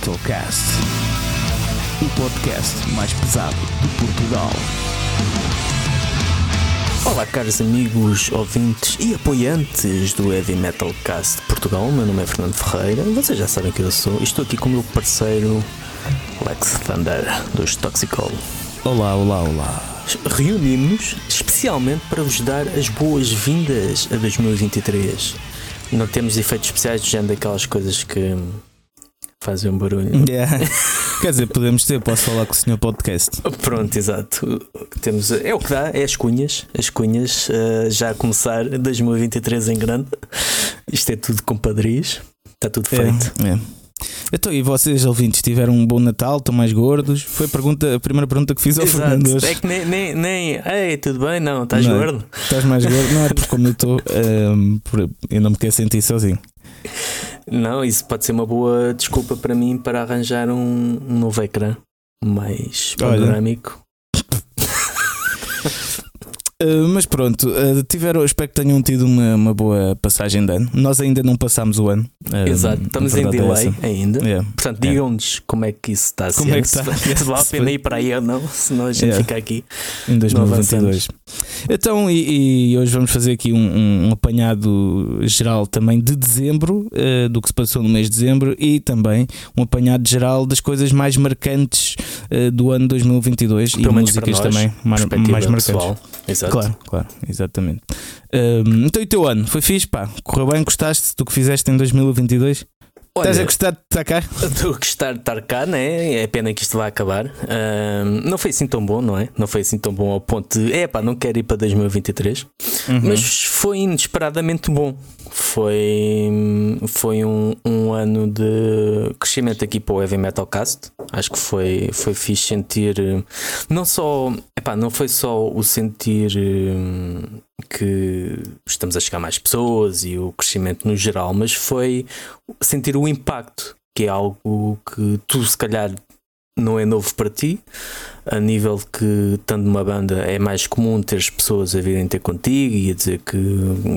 Heavy Metal Cast, o podcast mais pesado de Portugal. Olá, caros amigos, ouvintes e apoiantes do Heavy Metal Cast Portugal. Meu nome é Fernando Ferreira. Vocês já sabem quem eu sou. E estou aqui com o meu parceiro Lex Thunder dos Toxicol. Olá, olá, olá. Reunimos-nos especialmente para vos dar as boas-vindas a 2023. Não temos efeitos especiais, de género daquelas coisas que fazem um barulho. Yeah. Quer dizer, podemos ter, posso falar com o senhor podcast. Pronto, exato. Temos, é o que dá, é as cunhas. As cunhas uh, já a começar 2023 em grande. Isto é tudo com padris. Está tudo feito. É, é. Então, e vocês, ouvintes, tiveram um bom Natal? Estão mais gordos? Foi a, pergunta, a primeira pergunta que fiz ao Exato. Fernando hoje. É que nem, nem, nem. Ei, tudo bem? Não, estás Não. gordo? Estás mais gordo? Não é porque como eu estou, ehm, por- eu não me quero sentir sozinho. Não, isso pode ser uma boa desculpa para mim para arranjar um, um novo ecrã mais panorâmico. Uh, mas pronto, uh, tiveram, espero que tenham tido uma, uma boa passagem de ano. Nós ainda não passámos o ano. Uh, Exato, estamos em é delay essa. ainda. Yeah. Portanto, É. digam-nos como é que isso está a ser. Como é que está? Se, se vale a pena ir para aí ou não, senão a gente Yeah. fica aqui. Em Não 2022. Então, e, e hoje vamos fazer aqui um, um apanhado geral também de dezembro, do que se passou no mês de dezembro, e também um apanhado geral das coisas mais marcantes do ano 2022 e Pelo menos para músicas nós, também mais, mais marcantes. pessoal. Exato. Claro, claro, exatamente. Um, então, e o teu ano? Foi fixe, pá? Correu bem? Gostaste do que fizeste em 2022? Estás a Olha, gostar de estar cá? Estou a gostar de estar cá, né? É pena que isto vai acabar. Não foi assim tão bom, não é? Não foi assim tão bom ao ponto de, é pá, não quero ir para 2023. Uhum. Mas foi inesperadamente bom. Foi, foi um, um ano de crescimento aqui para o Heavy Metal Cast. Acho que foi, foi fixe sentir. Não só. Epá, não foi só o sentir que estamos a chegar a mais pessoas e o crescimento no geral, mas foi sentir o impacto, que é algo que tu, se calhar, não é novo para ti, a nível que, estando numa banda, é mais comum ter as pessoas a virem ter contigo e a dizer que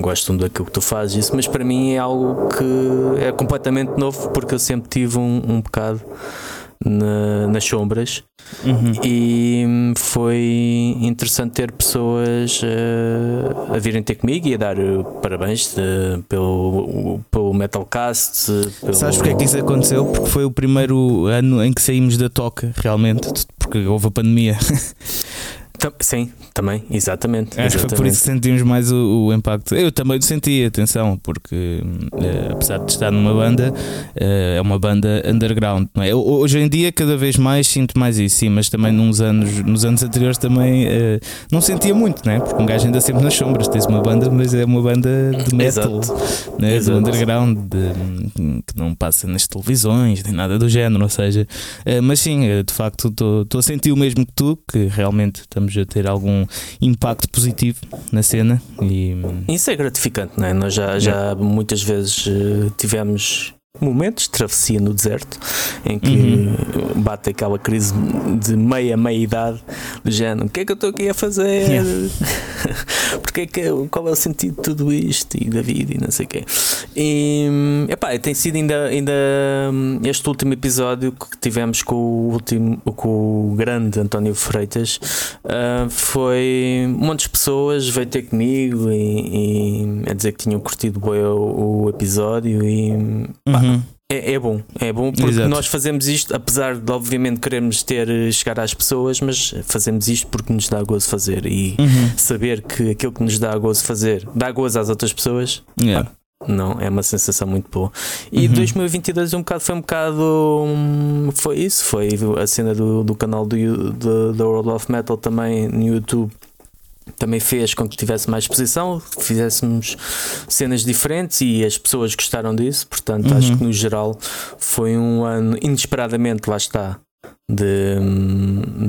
gostam daquilo que tu fazes, isso, mas para mim é algo que é completamente novo, porque eu sempre tive um, um bocado na- nas sombras Uhum. e foi interessante ter pessoas eh, a virem ter comigo e a dar eh, parabéns eh, pelo, pelo Metalcast. Pelo... Sabes porque é que isso aconteceu? Porque foi o primeiro ano em que saímos da toca, realmente, porque houve a pandemia. Sim, também, exatamente. Acho que foi por isso que sentimos mais o, o impacto. Eu também senti, atenção, porque eh, apesar de estar numa banda, eh, é uma banda underground, é? Ho- Hoje em dia, cada vez mais sinto mais isso, sim, mas também nos anos, nos anos anteriores também eh, não sentia muito, não é? Porque um gajo anda sempre nas sombras, tens uma banda, mas é uma banda de metal, Exato. né? do underground, de- que não passa nas televisões, nem nada do género, ou seja, mas sim, de facto estou a sentir o mesmo que tu, que realmente estamos a ter algum impacto positivo na cena e Isso é gratificante, não é? Nós já, já muitas vezes eh, tivemos momentos de travessia no deserto em que Uhum. bate aquela crise de meia, meia idade do género, o que é que eu estou aqui a fazer? Yeah. Porque é que, qual é o sentido de tudo isto e da vida e não sei o quê. E epá, tem sido ainda, ainda hum, este último episódio que tivemos com o último com o grande António Freitas ah, foi um monte de pessoas veio ter comigo e, e a dizer que tinham curtido bem o, o episódio e pá, Uhum. é, é bom, é bom porque Exato. nós fazemos isto, apesar de obviamente queremos ter chegar às pessoas, mas fazemos isto porque nos dá gozo fazer e Uhum. saber que aquilo que nos dá gozo fazer dá gozo às outras pessoas, Yeah. não, é uma sensação muito boa. E Uhum. 2022 um bocado, foi um bocado. hum, Foi isso, foi a cena do, do canal do, do, da World of Metal também no YouTube. Também fez com que tivesse mais exposição, fizéssemos cenas diferentes e as pessoas gostaram disso. Portanto, Uhum. acho que no geral foi um ano inesperadamente, lá está, de,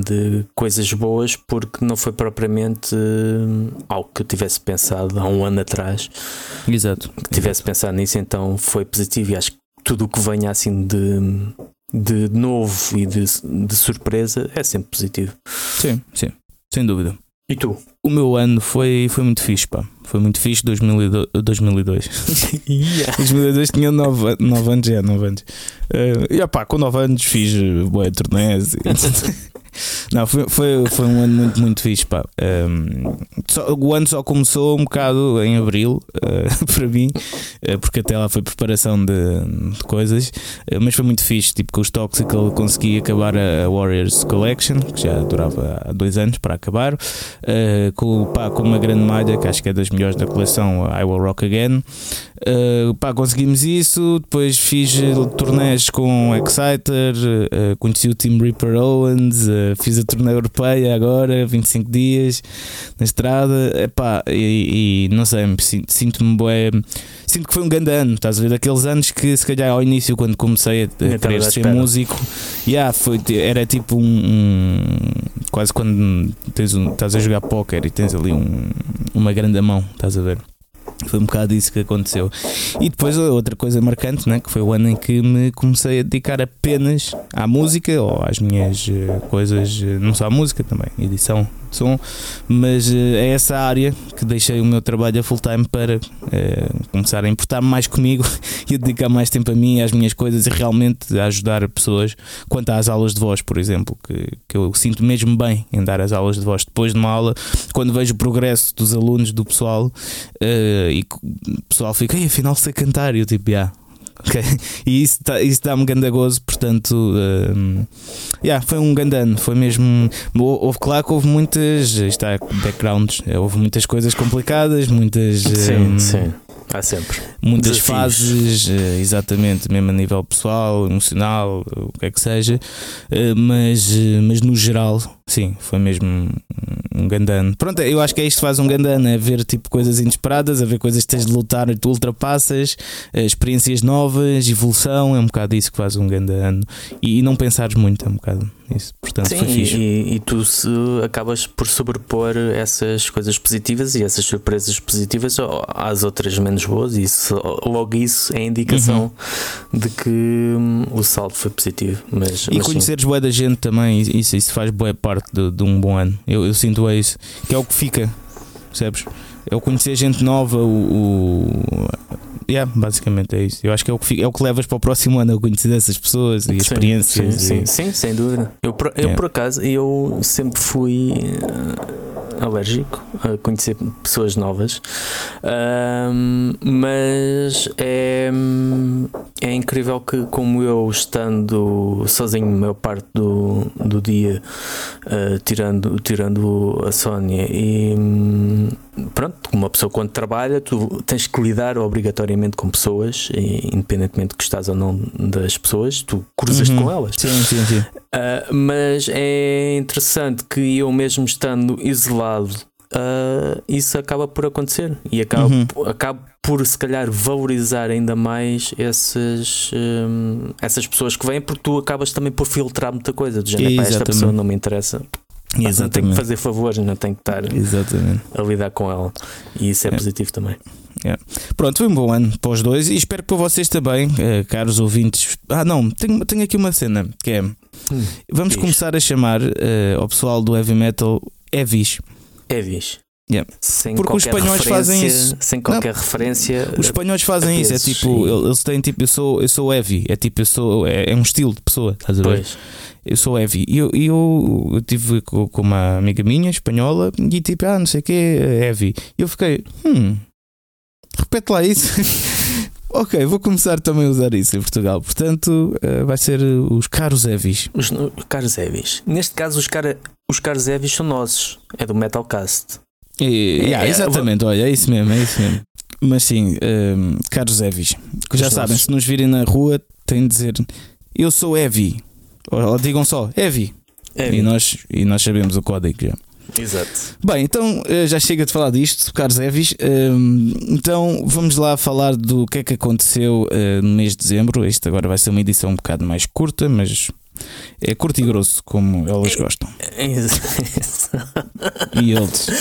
de coisas boas, porque não foi propriamente hum, algo que eu tivesse pensado há um ano atrás Exato. que tivesse pensado nisso, então foi positivo e acho que tudo o que venha assim de, de novo e de, de surpresa é sempre positivo. Sim, sim, sem dúvida. E tu? O meu ano foi, foi muito fixe, pá. Foi muito fixe 2002. 2002, Yeah. 2002 tinha 9, nove anos, é, 9 anos. Uh, e pá, com 9 anos fiz uh, boa turnés. Não, foi, foi, foi um ano muito, muito fixe, pá. Um, só- o ano só começou um bocado em abril, uh, para mim, uh, porque até lá foi preparação de, de coisas, uh, mas foi muito fixe. Tipo, com os Toxical consegui acabar a, Warriors Collection, que já durava há dois anos para acabar, com, pá, com uma grande malha, que acho que é das melhores da coleção, I Will Rock Again. Uh, pá, conseguimos isso. Depois fiz uh, turnés com Exciter, uh, conheci o Team Reaper Owens, uh, fiz a turnê europeia agora, 25 dias na estrada. Epá, e, e não sei, sinto- sinto-me bué. Sinto que foi um grande ano, estás a ver? Daqueles anos que, se calhar, ao início, quando comecei a, a querer ser espera. músico, yeah, foi, era tipo um, um- Quase quando tens um, estás a jogar póquer e tens ali um, uma grande mão, estás a ver? Foi um bocado isso que aconteceu. E depois outra coisa marcante, né, que foi o ano em que me comecei a dedicar apenas à música ou às minhas eh, coisas, eh, não só à música também, edição de som, mas eh, é essa área que deixei o meu trabalho a full time para eh, começar a importar-me mais comigo e a dedicar mais tempo a mim às minhas coisas e realmente a ajudar pessoas quanto às aulas de voz, por exemplo, que, que eu sinto mesmo bem em dar as aulas de voz depois de uma aula, quando vejo o progresso dos alunos, do pessoal, eh, e o pessoal fica, "Ei, afinal sei cantar, e eu tipo, yeah. Ok." E isso, tá, isso dá-me grande gozo, portanto, eh, yeah, foi um grande ano. Foi mesmo. hou- Houve, claro que houve muitas. Está, backgrounds, eh, houve muitas coisas complicadas, muitas. Sim, eh, sim. Há sempre. muitas Desafios. fases, eh, exatamente, mesmo a nível pessoal, emocional, o que é que seja, eh, mas, mas no geral, sim, foi mesmo um- um grande ano. Pronto, eu acho que é isto que faz um grande ano: é ver tipo coisas inesperadas, a ver coisas que tens de lutar e tu ultrapassas, eh, experiências novas, evolução, é um bocado isso que faz um grande ano e, e não pensares muito, é um bocado isso. Portanto, Sim, foi fixe. e, e tu se acabas por sobrepor essas coisas positivas e essas surpresas positivas às outras menos boas, e isso, logo isso é indicação de que hum, o saldo foi positivo. Mas, E mas conheceres boa da gente também, isso, isso faz boa parte de, de um bom ano. Eu, eu sinto é isso, que é o que fica, percebes? É o conhecer gente nova, o. o yeah, basicamente é isso. Eu acho que é o que, é o que levas para o próximo ano, é o conhecer dessas pessoas e Sim, experiências. Sim, e- sim, sim, sem dúvida. Eu, por, eu É. por acaso, eu sempre fui eh, alérgico a conhecer pessoas novas, mas é, é incrível que, como eu estando sozinho, a maior parte do, do dia, eh, tirando, tirando a Sónia, e hum, pronto, uma pessoa quando trabalha, tu tens que lidar obrigatoriamente com pessoas, independentemente de que estás ou não das pessoas, tu cruzas Uhum. com elas. Sim, sim, sim. Uh, mas é interessante que eu mesmo estando isolado, uh, isso acaba por acontecer e acaba, Uhum. acaba por se calhar valorizar ainda mais essas, um, essas pessoas que vêm, porque tu acabas também por filtrar muita coisa. Do género, "Pá, esta pessoa não me interessa, Pá, não tenho que Exatamente. fazer favores, não tenho que estar Exatamente. a lidar com ela. E isso é, É. positivo também. Pronto, foi um bom ano para os dois e espero que para vocês também, eh, caros ouvintes. Ah, não, tenho, tenho aqui uma cena que é. Vamos Diz. começar a chamar eh, ao pessoal do heavy metal Evis. É vis. Yeah. Sem Porque os espanhóis fazem isso. Sem qualquer referência. Os espanhóis fazem isso, é tipo, eles têm tipo, eu sou, eu sou heavy, é tipo, eu sou, é, é um estilo de pessoa, estás a ver? Pois. Eu sou heavy. E eu, eu, eu tive com, com uma amiga minha, espanhola, e tipo, ah, não sei o que, heavy. E eu fiquei, hum, repete lá isso. ok, vou começar também a usar isso em Portugal. Portanto, eh, vai ser os caros heavies. Os, os caros Evis. Neste caso, os, cara, os caros Evis são nossos. É do Metalcast. E, É, yeah, é, exatamente, olha, é isso mesmo, é isso mesmo. Mas sim, ehm, caros heavies, que já Os sabem, nossos. se nos virem na rua, têm de dizer eu sou heavy. Ou, digam só heavy. É, E, nós, e nós sabemos o código já. Exato. Bem, então eh, já chega de falar disto, caros Evis. Ehm, Então vamos lá falar do que é que aconteceu eh, no mês de dezembro. Isto agora vai ser uma edição um bocado mais curta, mas é curto e grosso, como elas gostam. E eles.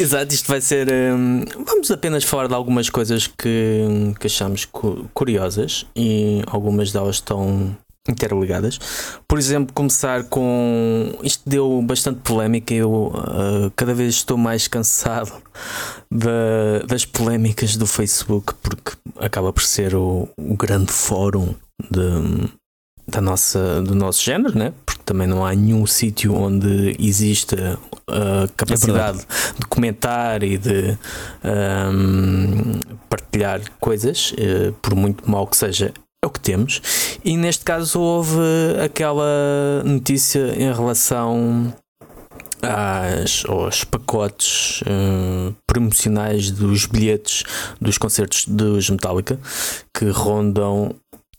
Exato, isto vai ser. hum, vamos apenas falar de algumas coisas que, que achamos cu- curiosas e algumas delas estão interligadas. Por exemplo, começar com. Isto deu bastante polémica. Eu uh, cada vez estou mais cansado da, das polémicas do Facebook, porque acaba por ser o, o grande fórum de, da nossa, do nosso género, né? porque também não há nenhum sítio onde exista a capacidade é de comentar e de um, partilhar coisas, uh, por muito mal que seja, é o que temos. E neste caso houve aquela notícia em relação às, aos pacotes uh, promocionais dos bilhetes dos concertos dos Metallica que rondam,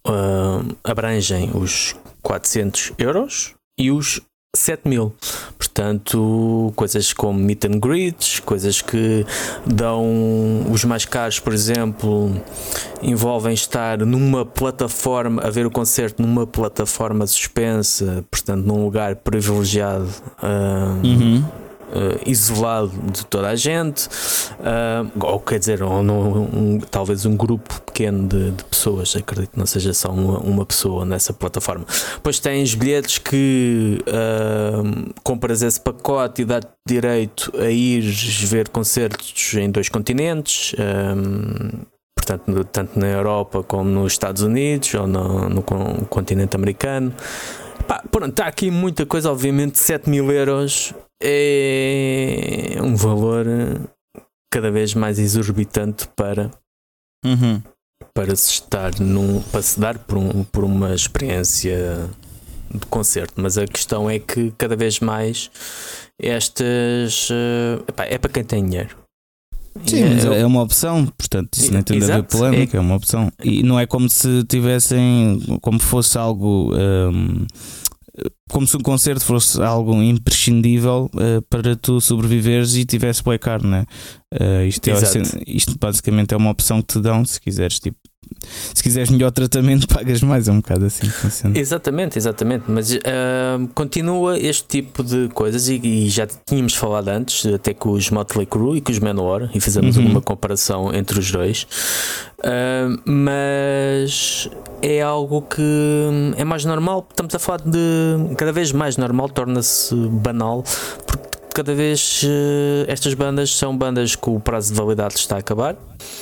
uh, abrangem os 400 euros e os 7 mil. Portanto, coisas como meet and greets, coisas que dão os mais caros, por exemplo, envolvem estar numa plataforma, a ver o concerto numa plataforma suspensa, portanto, num lugar privilegiado. Uh, uhum uh, isolado de toda a gente, uh, ou quer dizer, ou um, talvez um grupo pequeno de, de, pessoas, acredito que não seja só uma, uma pessoa nessa plataforma. Depois tens bilhetes que uh, compras esse pacote e dá-te direito a ir ver concertos em dois continentes. portanto, tanto na Europa como nos Estados Unidos ou no, no continente americano. Pá, pronto, está aqui muita coisa, obviamente, 7 mil euros é um valor cada vez mais exorbitante para uhum. Para se estar num, para se dar por, um, por uma experiência de concerto, mas a questão é que cada vez mais estas uh, epá, é para quem tem dinheiro. Sim, é, mas é uma opção, portanto, isso nem tem a ver polémica, é, é uma opção. E não é como se tivessem, como fosse algo um, como se um concerto fosse algo imprescindível uh, para tu sobreviveres e tivesse play card, né? Uh, isto, é, isto basicamente é uma opção que te dão se quiseres tipo se quiseres melhor tratamento, pagas mais, é um bocado assim que funciona. Exatamente, exatamente. Mas uh, continua este tipo de coisas e, e, já tínhamos falado antes, até com os Motley Crue e com os Manowar, e fizemos uhum. uma comparação entre os dois. Uh, mas é algo que é mais normal. Estamos a falar de cada vez mais normal, torna-se banal, porque cada vez uh, estas bandas são bandas que o prazo de validade está a acabar.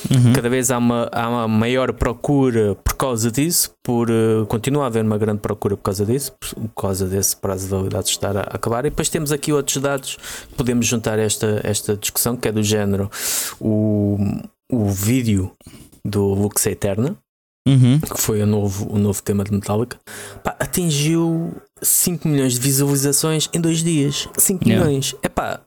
Uhum. Cada vez há uma, há uma maior procura por causa disso, por uh, continua a haver uma grande procura por causa disso, por causa desse prazo de validade estar a, a acabar. E depois temos aqui outros dados que podemos juntar esta, esta discussão, que é do género o, o vídeo do Lux Eterna. Uhum. Que foi o novo, o novo tema de Metallica, pá, atingiu 5 milhões de visualizações em dois dias. 5 yeah. milhões. Epá,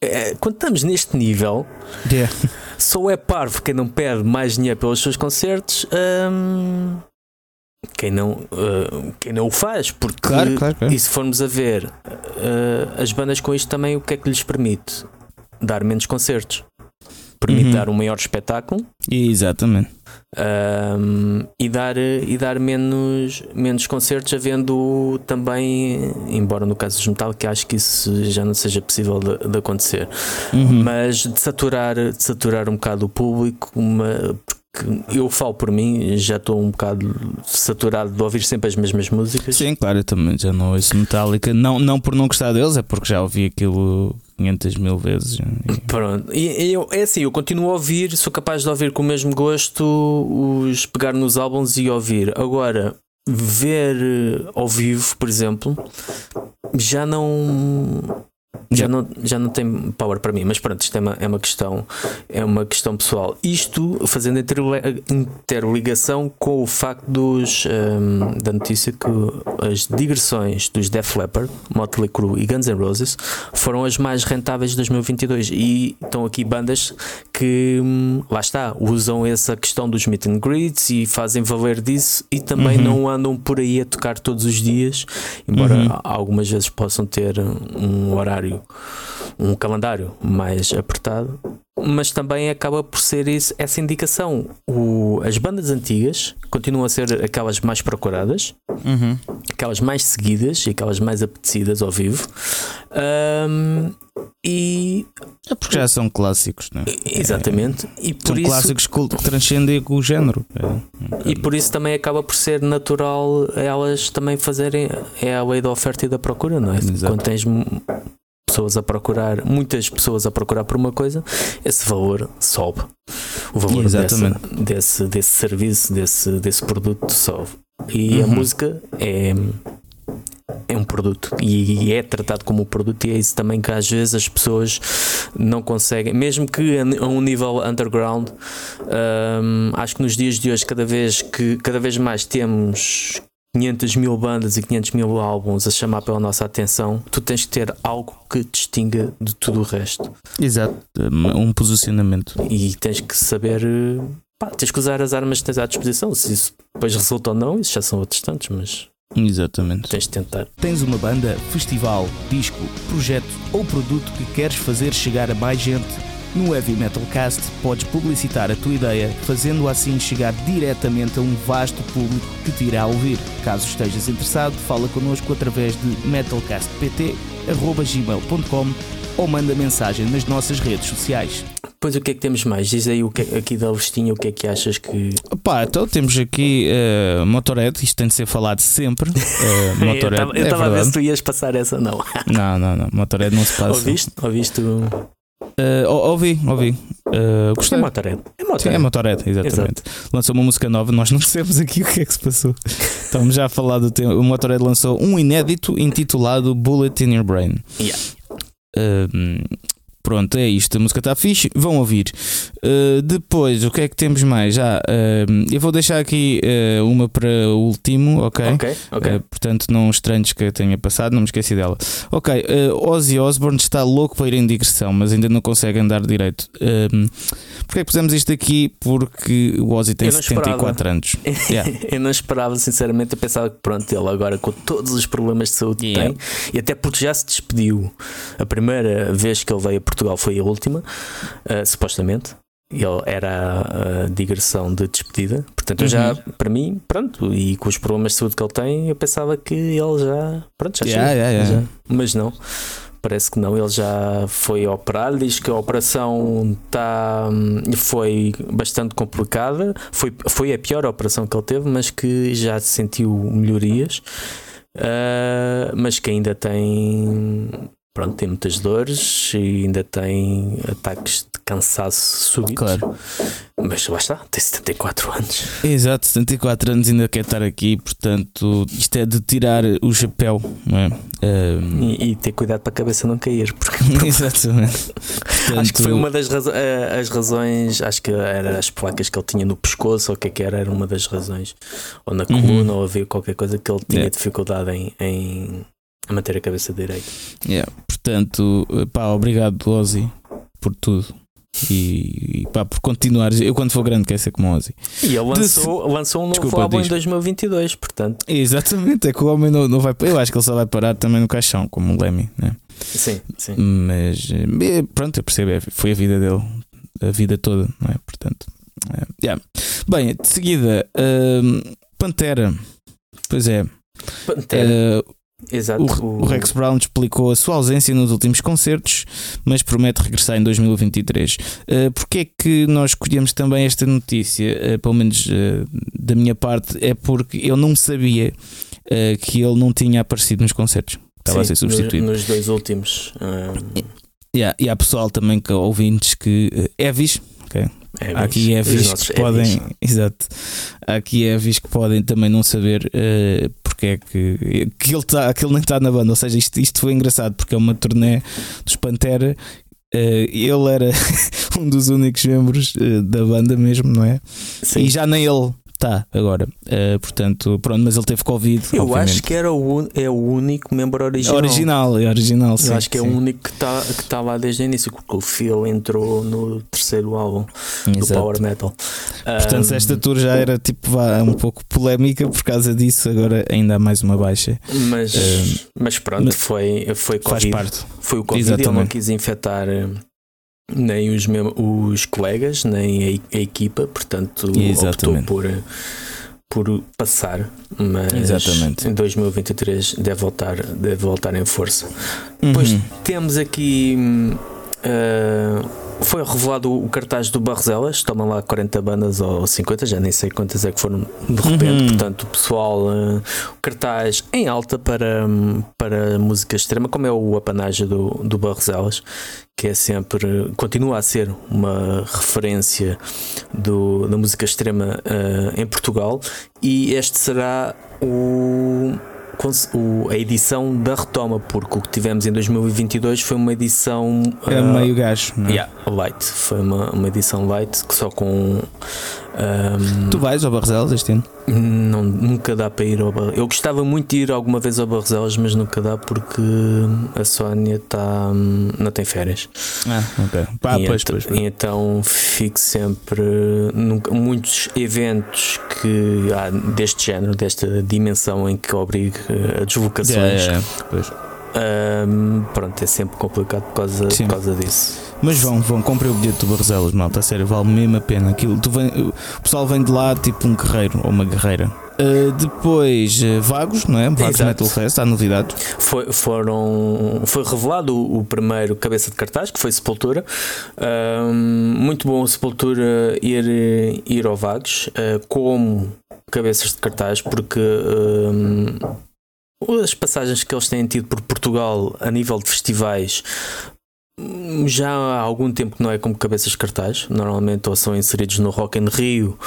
é, quando estamos neste nível, yeah. só é parvo quem não pede mais dinheiro pelos seus concertos. Hum, quem não, uh, quem não o faz, porque claro, claro, claro. e se formos a ver uh, as bandas com isto também, o que é que lhes permite? Dar menos concertos permite uhum. dar um maior espetáculo. Exatamente. Um, e dar, e dar menos, menos concertos, havendo também, embora no caso dos metal, que acho que isso já não seja possível de, de acontecer, uhum. mas de saturar, de saturar um bocado o público, uma, eu falo por mim, já estou um bocado saturado de ouvir sempre as mesmas músicas. Sim, claro, eu também já não ouço Metallica, não, não por não gostar deles, é porque já ouvi aquilo 500 mil vezes. Pronto, e eu, é assim, eu continuo a ouvir, sou capaz de ouvir com o mesmo gosto, os pegar nos álbuns e ouvir. Agora, ver ao vivo, por exemplo, já não já não, já não tem power para mim, mas pronto, isto é uma, é uma questão é uma questão pessoal. Isto fazendo interligação com o facto dos, um, da notícia que as digressões dos Def Leppard, Motley Crue e Guns N' Roses foram as mais rentáveis de 2022 e estão aqui bandas que hum, lá está, usam essa questão dos meet and greets e fazem valer disso e também uhum. não andam por aí a tocar todos os dias, embora uhum. algumas vezes possam ter um horário um calendário mais apertado, mas também acaba por ser isso, essa indicação. O, as bandas antigas continuam a ser aquelas mais procuradas, Uhum. aquelas mais seguidas e aquelas mais apetecidas ao vivo. Um, e É porque já são clássicos, não é? exatamente, e por São isso clássicos que transcendem o género. É. E por isso também acaba por ser natural elas também fazerem. É a lei da oferta e da procura, não é? Exato. Quando tens pessoas a procurar, muitas pessoas a procurar por uma coisa, esse valor sobe. O valor Exatamente. desse, desse serviço, desse, desse produto sobe. E a Uhum. música é. É um produto e é tratado como um produto, e é isso também que às vezes as pessoas não conseguem, mesmo que a um nível underground, hum, acho que nos dias de hoje, cada vez que cada vez mais temos 500 mil bandas e 500 mil álbuns a chamar pela nossa atenção, tu tens que ter algo que distinga de tudo o resto Exato. Um posicionamento. e tens que saber. pá, tens que usar as armas que tens à disposição. Se isso depois resulta ou não, isso já são outros tantos, mas Exatamente. tens de tentar. Tens uma banda, festival, disco, projeto ou produto que queres fazer chegar a mais gente? No Heavy Metal Cast podes publicitar a tua ideia, fazendo assim chegar diretamente a um vasto público que te irá ouvir. Caso estejas interessado, fala connosco através de metalcastpt.gmail.com ou manda mensagem nas nossas redes sociais. Depois o que é que temos mais? Diz aí o que, aqui da listinha o que é que achas que. Pá, então temos aqui uh, Motorhead, isto tem de ser falado sempre. Uh, Motorhead, eu é estava a ver se tu ias passar essa, não. Não, não, não, Motorhead não se passa. Ouviste? Ouviste o. Uh, ou- ouvi, ouvi. Uh, É gostei. Motorhead. É Sim, Motorhead. é Motorhead, exatamente. Lançou uma música nova, nós não sabemos aqui o que é que se passou. Estamos já a falar do tempo. O Motorhead lançou um inédito intitulado Bullet in Your Brain. Yeah. Uh, pronto, é isto. A música está fixe. Vão ouvir. Uh, depois, o que é que temos mais? Já, uh, eu vou deixar aqui uh, uma para o último, ok? Ok, ok. Portanto, não estranhos que tenha passado, não me esqueci dela. Ok, Ozzy Osbourne está louco para ir em digressão, mas ainda não consegue andar direito. Um, Porquê é que pusemos isto aqui? Porque o Ozzy tem Eu não 74 anos. Yeah. eu não esperava, sinceramente, eu pensava que pronto, ele agora com todos os problemas de saúde que Yeah. tem, e até porque já se despediu. A primeira vez que ele veio a Portugal foi a última, ah, supostamente. Ele era a digressão de despedida, portanto, eu já, Uhum. para mim, pronto, e com os problemas de saúde que ele tem, eu pensava que ele já, pronto, já Yeah, chega, yeah, yeah. já. mas não. Parece que não, ele já foi operado. Diz que a operação tá, foi bastante complicada. Foi, foi a pior operação que ele teve, mas que já sentiu melhorias. Ah, mas que ainda tem. Pronto, tem muitas dores e ainda tem ataques de cansaço súbito. Claro. Mas lá está, tem 74 anos. Exato, 74 anos ainda quer estar aqui, portanto, isto é de tirar o chapéu, não é? Um, E, e ter cuidado para a cabeça não cair, porque Exatamente. Acho que foi Portanto, uma das razo- eh, as razões, acho que era as placas que ele tinha no pescoço, ou o que é que era, era uma das razões, ou na Uhum. coluna, ou havia qualquer coisa que ele tinha Yeah. dificuldade em, em manter a cabeça direita. yeah, Portanto, pá, obrigado, Ozzy, por tudo. E, e pá, por continuares. Eu, quando for grande, quero ser como Ozzy. E ele lançou, lançou um novo Desculpa, álbum em 2022, portanto, Exatamente, é que o homem não, não vai. Eu acho que ele só vai parar também no caixão, como o Lemmy, né? sim, sim. Mas eh, pronto, eu percebo, é, foi a vida dele, a vida toda, não é? Portanto, é, yeah. bem, de seguida, hum, Pantera, pois é, Pantera, eh, exato. o, o Rex Brown explicou a sua ausência nos últimos concertos, mas promete regressar em 2023. Uh, Porquê é que nós escolhemos também esta notícia? Uh, pelo menos uh, da minha parte, é porque eu não sabia uh, que ele não tinha aparecido nos concertos. Estava a Sim, ser substituído. Nos, nos dois últimos. ah, Yeah, e há pessoal também que ouvintes que uh, Evis, ok? é, Há aqui nossos que podem, Evis. exato. Há aqui Evis que podem também não saber uh, porque é que, que, ele tá, que ele nem está na banda. Ou seja, isto, isto foi engraçado porque é uma turnê dos Pantera. uh, ele era um dos únicos membros uh, da banda mesmo, não é? Sim. E já nem ele Está agora. Uh, portanto, pronto, mas ele teve Covid. Eu obviamente. acho que era o, é o único membro original. Original, é original. Sim, Eu acho que sim. é o único que está que tá lá desde o início, porque o Phil entrou no terceiro álbum do Exato. Power Metal. Portanto, Um, esta tour já era tipo vá, um pouco polémica por causa disso, agora ainda há mais uma baixa. mas, um, mas pronto, mas foi, foi Faz Covid. parte. Foi o Covid, ele não quis infectar eh, nem os, os colegas, nem a, a equipa, portanto optou Exatamente. por, eh, por passar, mas Exatamente. em 2023 deve voltar, deve voltar em força. Depois Uhum. temos aqui. ah, foi revelado o cartaz do Barroselas, tomam lá 40 bandas ou 50, já nem sei quantas é que foram de repente. Uhum. Portanto, o pessoal, o cartaz em alta para, para música extrema, como é o apanágio do, do Barroselas, que é sempre, continua a ser uma referência do, da música extrema ah, em Portugal. E este será o o- a edição da retoma, porque o que tivemos em 2022 foi uma edição É ah, meio gajo. não é? yeah, light, foi uma, uma edição light que só com ahm, Tu vais ao Barreselos este ano? não, nunca dá para ir ao Barreselas. Eu gostava muito de ir alguma vez ao Barreselas, mas nunca dá porque a Sónia está não tem férias. Ah, ok. Pá, e, pois, ent- pois, pois. e então fico sempre nunca, muitos eventos que há deste género, desta dimensão em que obriga a deslocações. Yeah, yeah, yeah. Pois. Ahm, pronto, é sempre complicado por causa, Sim. por causa disso. Mas vão, vão, comprem o bilhete do Barreselos, malta, a sério, vale mesmo a pena. Aquilo, tu vem, o pessoal vem de lá tipo um guerreiro ou uma guerreira. Uh, depois, uh, Vagos, não é? Vagos Exato. Metal Fest, há novidades. Foi, foram, foi revelado o, o primeiro cabeça de cartaz, que foi Sepultura. Ahm, muito bom Sepultura ir, ir ao Vagos ah, como cabeças de cartaz, porque as passagens que eles têm tido por Portugal a nível de festivais já há algum tempo que não é como cabeças de cartaz. Normalmente ou são inseridos no Rock in Rio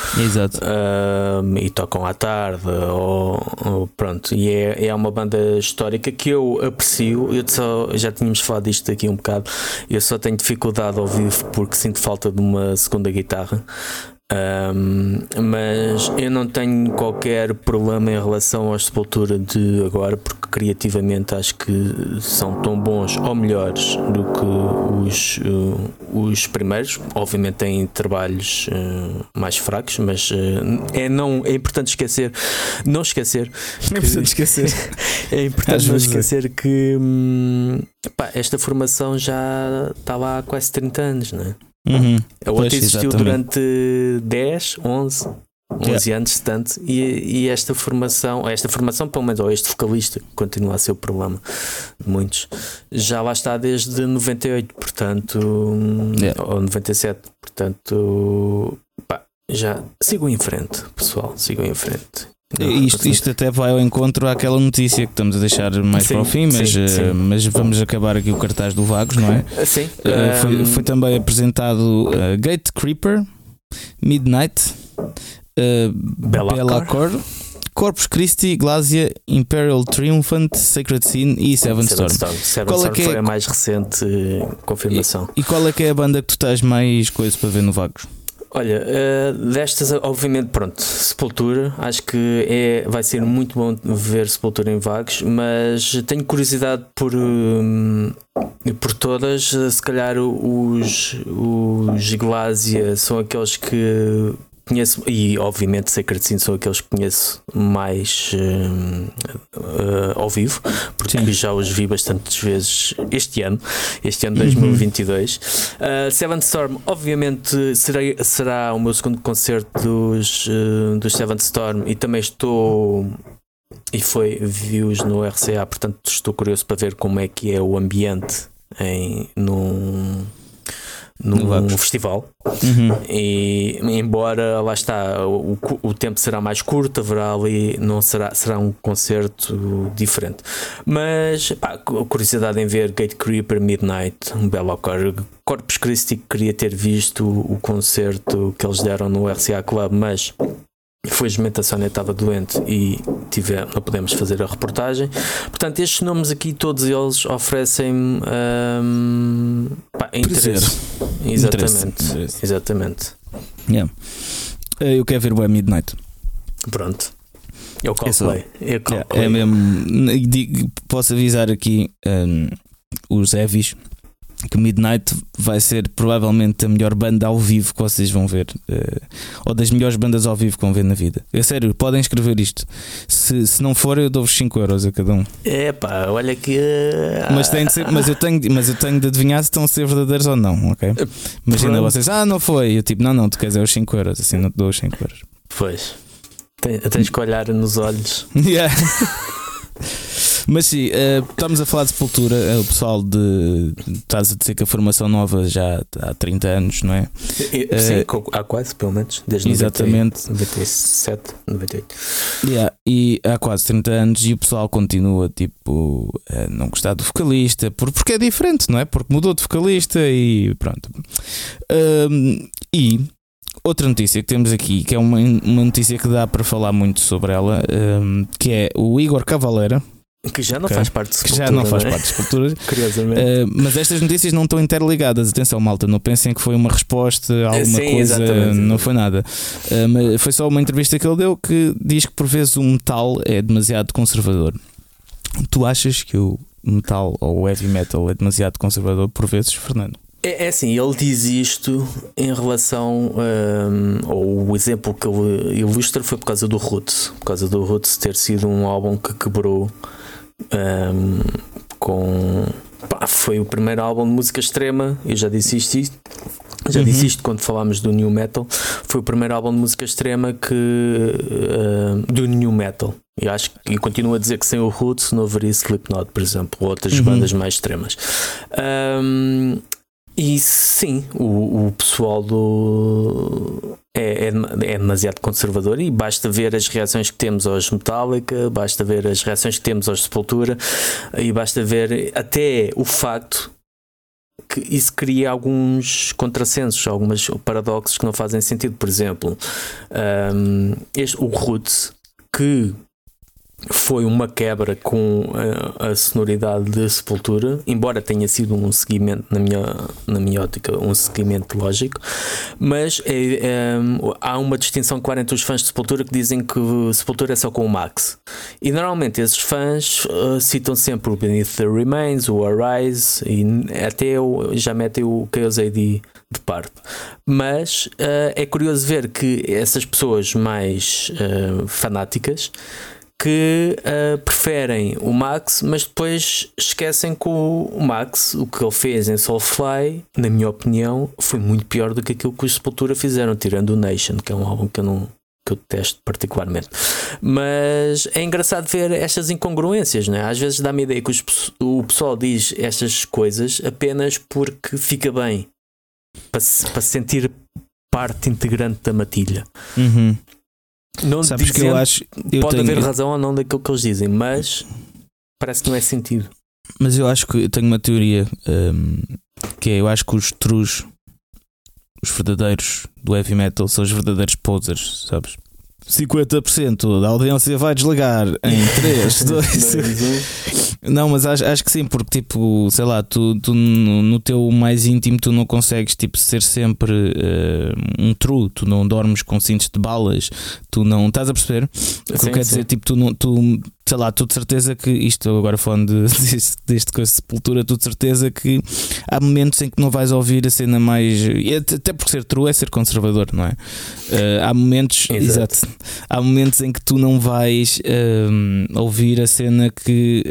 e tocam à tarde ou, ou pronto. E é, é uma banda histórica que eu aprecio. Eu só, já tínhamos falado disto aqui um bocado. Eu só tenho dificuldade ao vivo porque sinto falta de uma segunda guitarra um, mas eu não tenho qualquer problema em relação à Sepultura de agora, porque criativamente acho que são tão bons ou melhores do que os, uh, os primeiros. Obviamente têm trabalhos uh, mais fracos, mas uh, é, não, é importante esquecer, não esquecer, Não precisa de esquecer. é importante não é. esquecer que hum, pá, esta formação já está lá há quase 30 anos, não é? Uhum. A outra Pois, existiu exatamente. durante 10, 11, 11 anos, tanto, e, e esta formação, esta formação, pelo menos, ou este vocalista, continua a ser o problema de muitos, já lá está desde 98, portanto, Yeah. ou 97, portanto, pá, já sigam em frente, pessoal, sigam em frente. Isto, isto até vai ao encontro àquela notícia que estamos a deixar mais Sim, para o fim, mas, sim, eh, sim. mas vamos acabar aqui o cartaz do Vagos, não é? Sim, Eh, foi, foi também apresentado eh, Gate Creeper, Midnight, eh, Bellacore. Bellacore, Corpus Christi, Glacia, Imperial Triumphant, Sacred Scene e Seven, Storm. Seven Qual é Storm que é- foi a mais recente eh, confirmação. E qual é que é a banda que tu tens mais coisa para ver no Vagos? Olha, eh, destas, obviamente, pronto, Sepultura, acho que é, vai ser muito bom ver Sepultura em Vagos, mas tenho curiosidade por, hum, por todas. Se calhar os, os Glasia são aqueles que conheço, e obviamente Sacred Sin são aqueles que conheço mais hum, eh, ao vivo, porque Sim. já os vi bastantes vezes este ano, este ano Uhum. 2022. Uh, Seven Storm, obviamente, será, será o meu segundo concerto dos, uh, dos Seven Storm e também estou. E foi views no RCA, portanto estou curioso para ver como é que é o ambiente em, num, num Vagos. festival. Uhum. E embora lá está, o, o- tempo será mais curto, haverá ali, não será, será um concerto diferente. Mas pá, cu- curiosidade em ver Gate Creeper Midnight, um belo acorde. Corpus Christi queria ter visto o concerto que eles deram no RCA Club, mas infelizmente a Sónia estava doente e tive, não podemos fazer a reportagem. Portanto, estes nomes aqui, todos eles oferecem hum, pá, interesse. Exatamente. Interesse. Exatamente. Yeah. Eh, Eu quero ver o Midnight. Pronto. Eu calculei. Eu calculei. É, é mesmo. Posso avisar aqui um, os Evis que Midnight vai ser provavelmente a melhor banda ao vivo que vocês vão ver, eh, ou das melhores bandas ao vivo que vão ver na vida. É sério, podem escrever isto. Se, se não for, eu dou-vos 5 euros a cada um. É pá, olha que. ah, Mas, tem de ser, mas, eu tenho, de- mas eu tenho de adivinhar se estão a ser verdadeiros ou não, ok? Imagina Pronto. vocês, ah, não foi. Eu tipo, não, não, tu queres é os 5 euros, assim não te dou os 5 euros. Pois. Tens que olhar nos olhos. Yeah. Mas sim, eh, estamos a falar de Sepultura, eh, o pessoal de. Estás a dizer que a formação nova já há 30 anos, não é? Sim, co- há quase, pelo menos. Desde Exatamente. 97, 98. Yeah, E há quase 30 anos e o pessoal continua tipo a não gostar do vocalista por, porque é diferente, não é? Porque mudou de vocalista e pronto. E outra notícia que temos aqui, que é uma, uma notícia que dá para falar muito sobre ela, ahm, que é o Igor Cavalera, Que já não Ok. faz parte de que já não faz é? parte de esculturas. Curiosamente. Uh, mas estas notícias não estão interligadas. Atenção, malta, não pensem que foi uma resposta a alguma Sim, coisa. exatamente. Não foi nada. Uh, mas foi só uma entrevista que ele deu que diz que por vezes o metal é demasiado conservador. Tu achas que o metal ou o heavy metal é demasiado conservador por vezes, Fernando? É, é assim, ele diz isto em relação. hum, ou o exemplo que ele ilustra foi por causa do Roots. Por causa do Roots ter sido um álbum que quebrou hum, com. pá, foi o primeiro álbum de música extrema. Eu já disse isto. Já Uhum. disse isto quando falámos do New Metal. Foi o primeiro álbum de música extrema que. hum, do New Metal. E acho que e continuo a dizer que sem o Roots não haveria Slipknot, por exemplo, ou outras Uhum. bandas mais extremas. Hum, e sim, o, o pessoal do. É, é, é demasiado conservador e basta ver as reações que temos aos Metallica, basta ver as reações que temos aos Sepultura e basta ver até o facto que isso cria alguns contrassensos, alguns paradoxos que não fazem sentido. Por exemplo, hum, este, o Roots, que foi uma quebra com a, a sonoridade de Sepultura, embora tenha sido um seguimento, na minha, na minha ótica, um seguimento lógico, mas é, é, há uma distinção clara entre os fãs de Sepultura que dizem que Sepultura é só com o Max. E normalmente esses fãs uh, citam sempre o Beneath the Remains, o Arise e até o, já metem o Chaos AD de parte. Mas uh, é curioso ver que essas pessoas mais uh, fanáticas que uh, preferem o Max, mas depois esquecem que o, Max, o que ele fez em Soulfly, na minha opinião, foi muito pior do que aquilo que os Sepultura fizeram, tirando o Nation, que é um álbum que eu não que eu detesto particularmente. Mas é engraçado ver estas incongruências, né? às vezes dá-me a ideia que os, o pessoal diz estas coisas apenas porque fica bem para para se sentir parte integrante da matilha. Uhum. Não Sabes que eu acho. Eu Pode tenho, haver razão ou não daquilo que eles dizem, mas parece que não é sentido. Mas eu acho que eu tenho uma teoria hum, que é: eu acho que os trus, os verdadeiros do heavy metal, são os verdadeiros posers, sabes? 50% da audiência vai desligar em 3, 2, Não, mas acho, acho que sim, porque tipo, sei lá, tu, tu no, teu mais íntimo tu não consegues tipo, ser sempre eh, um true, tu não dormes com cintos de balas, tu não estás a perceber? O que eu quero dizer, tipo, tu, não, tu sei lá, tu de certeza que isto agora falando de, deste, deste coisa de sepultura, tu de certeza que há momentos em que não vais ouvir a cena mais. Até porque ser true é ser conservador, não é? Eh, há momentos. Exato. Exato. Há momentos em que tu não vais hum, ouvir a cena que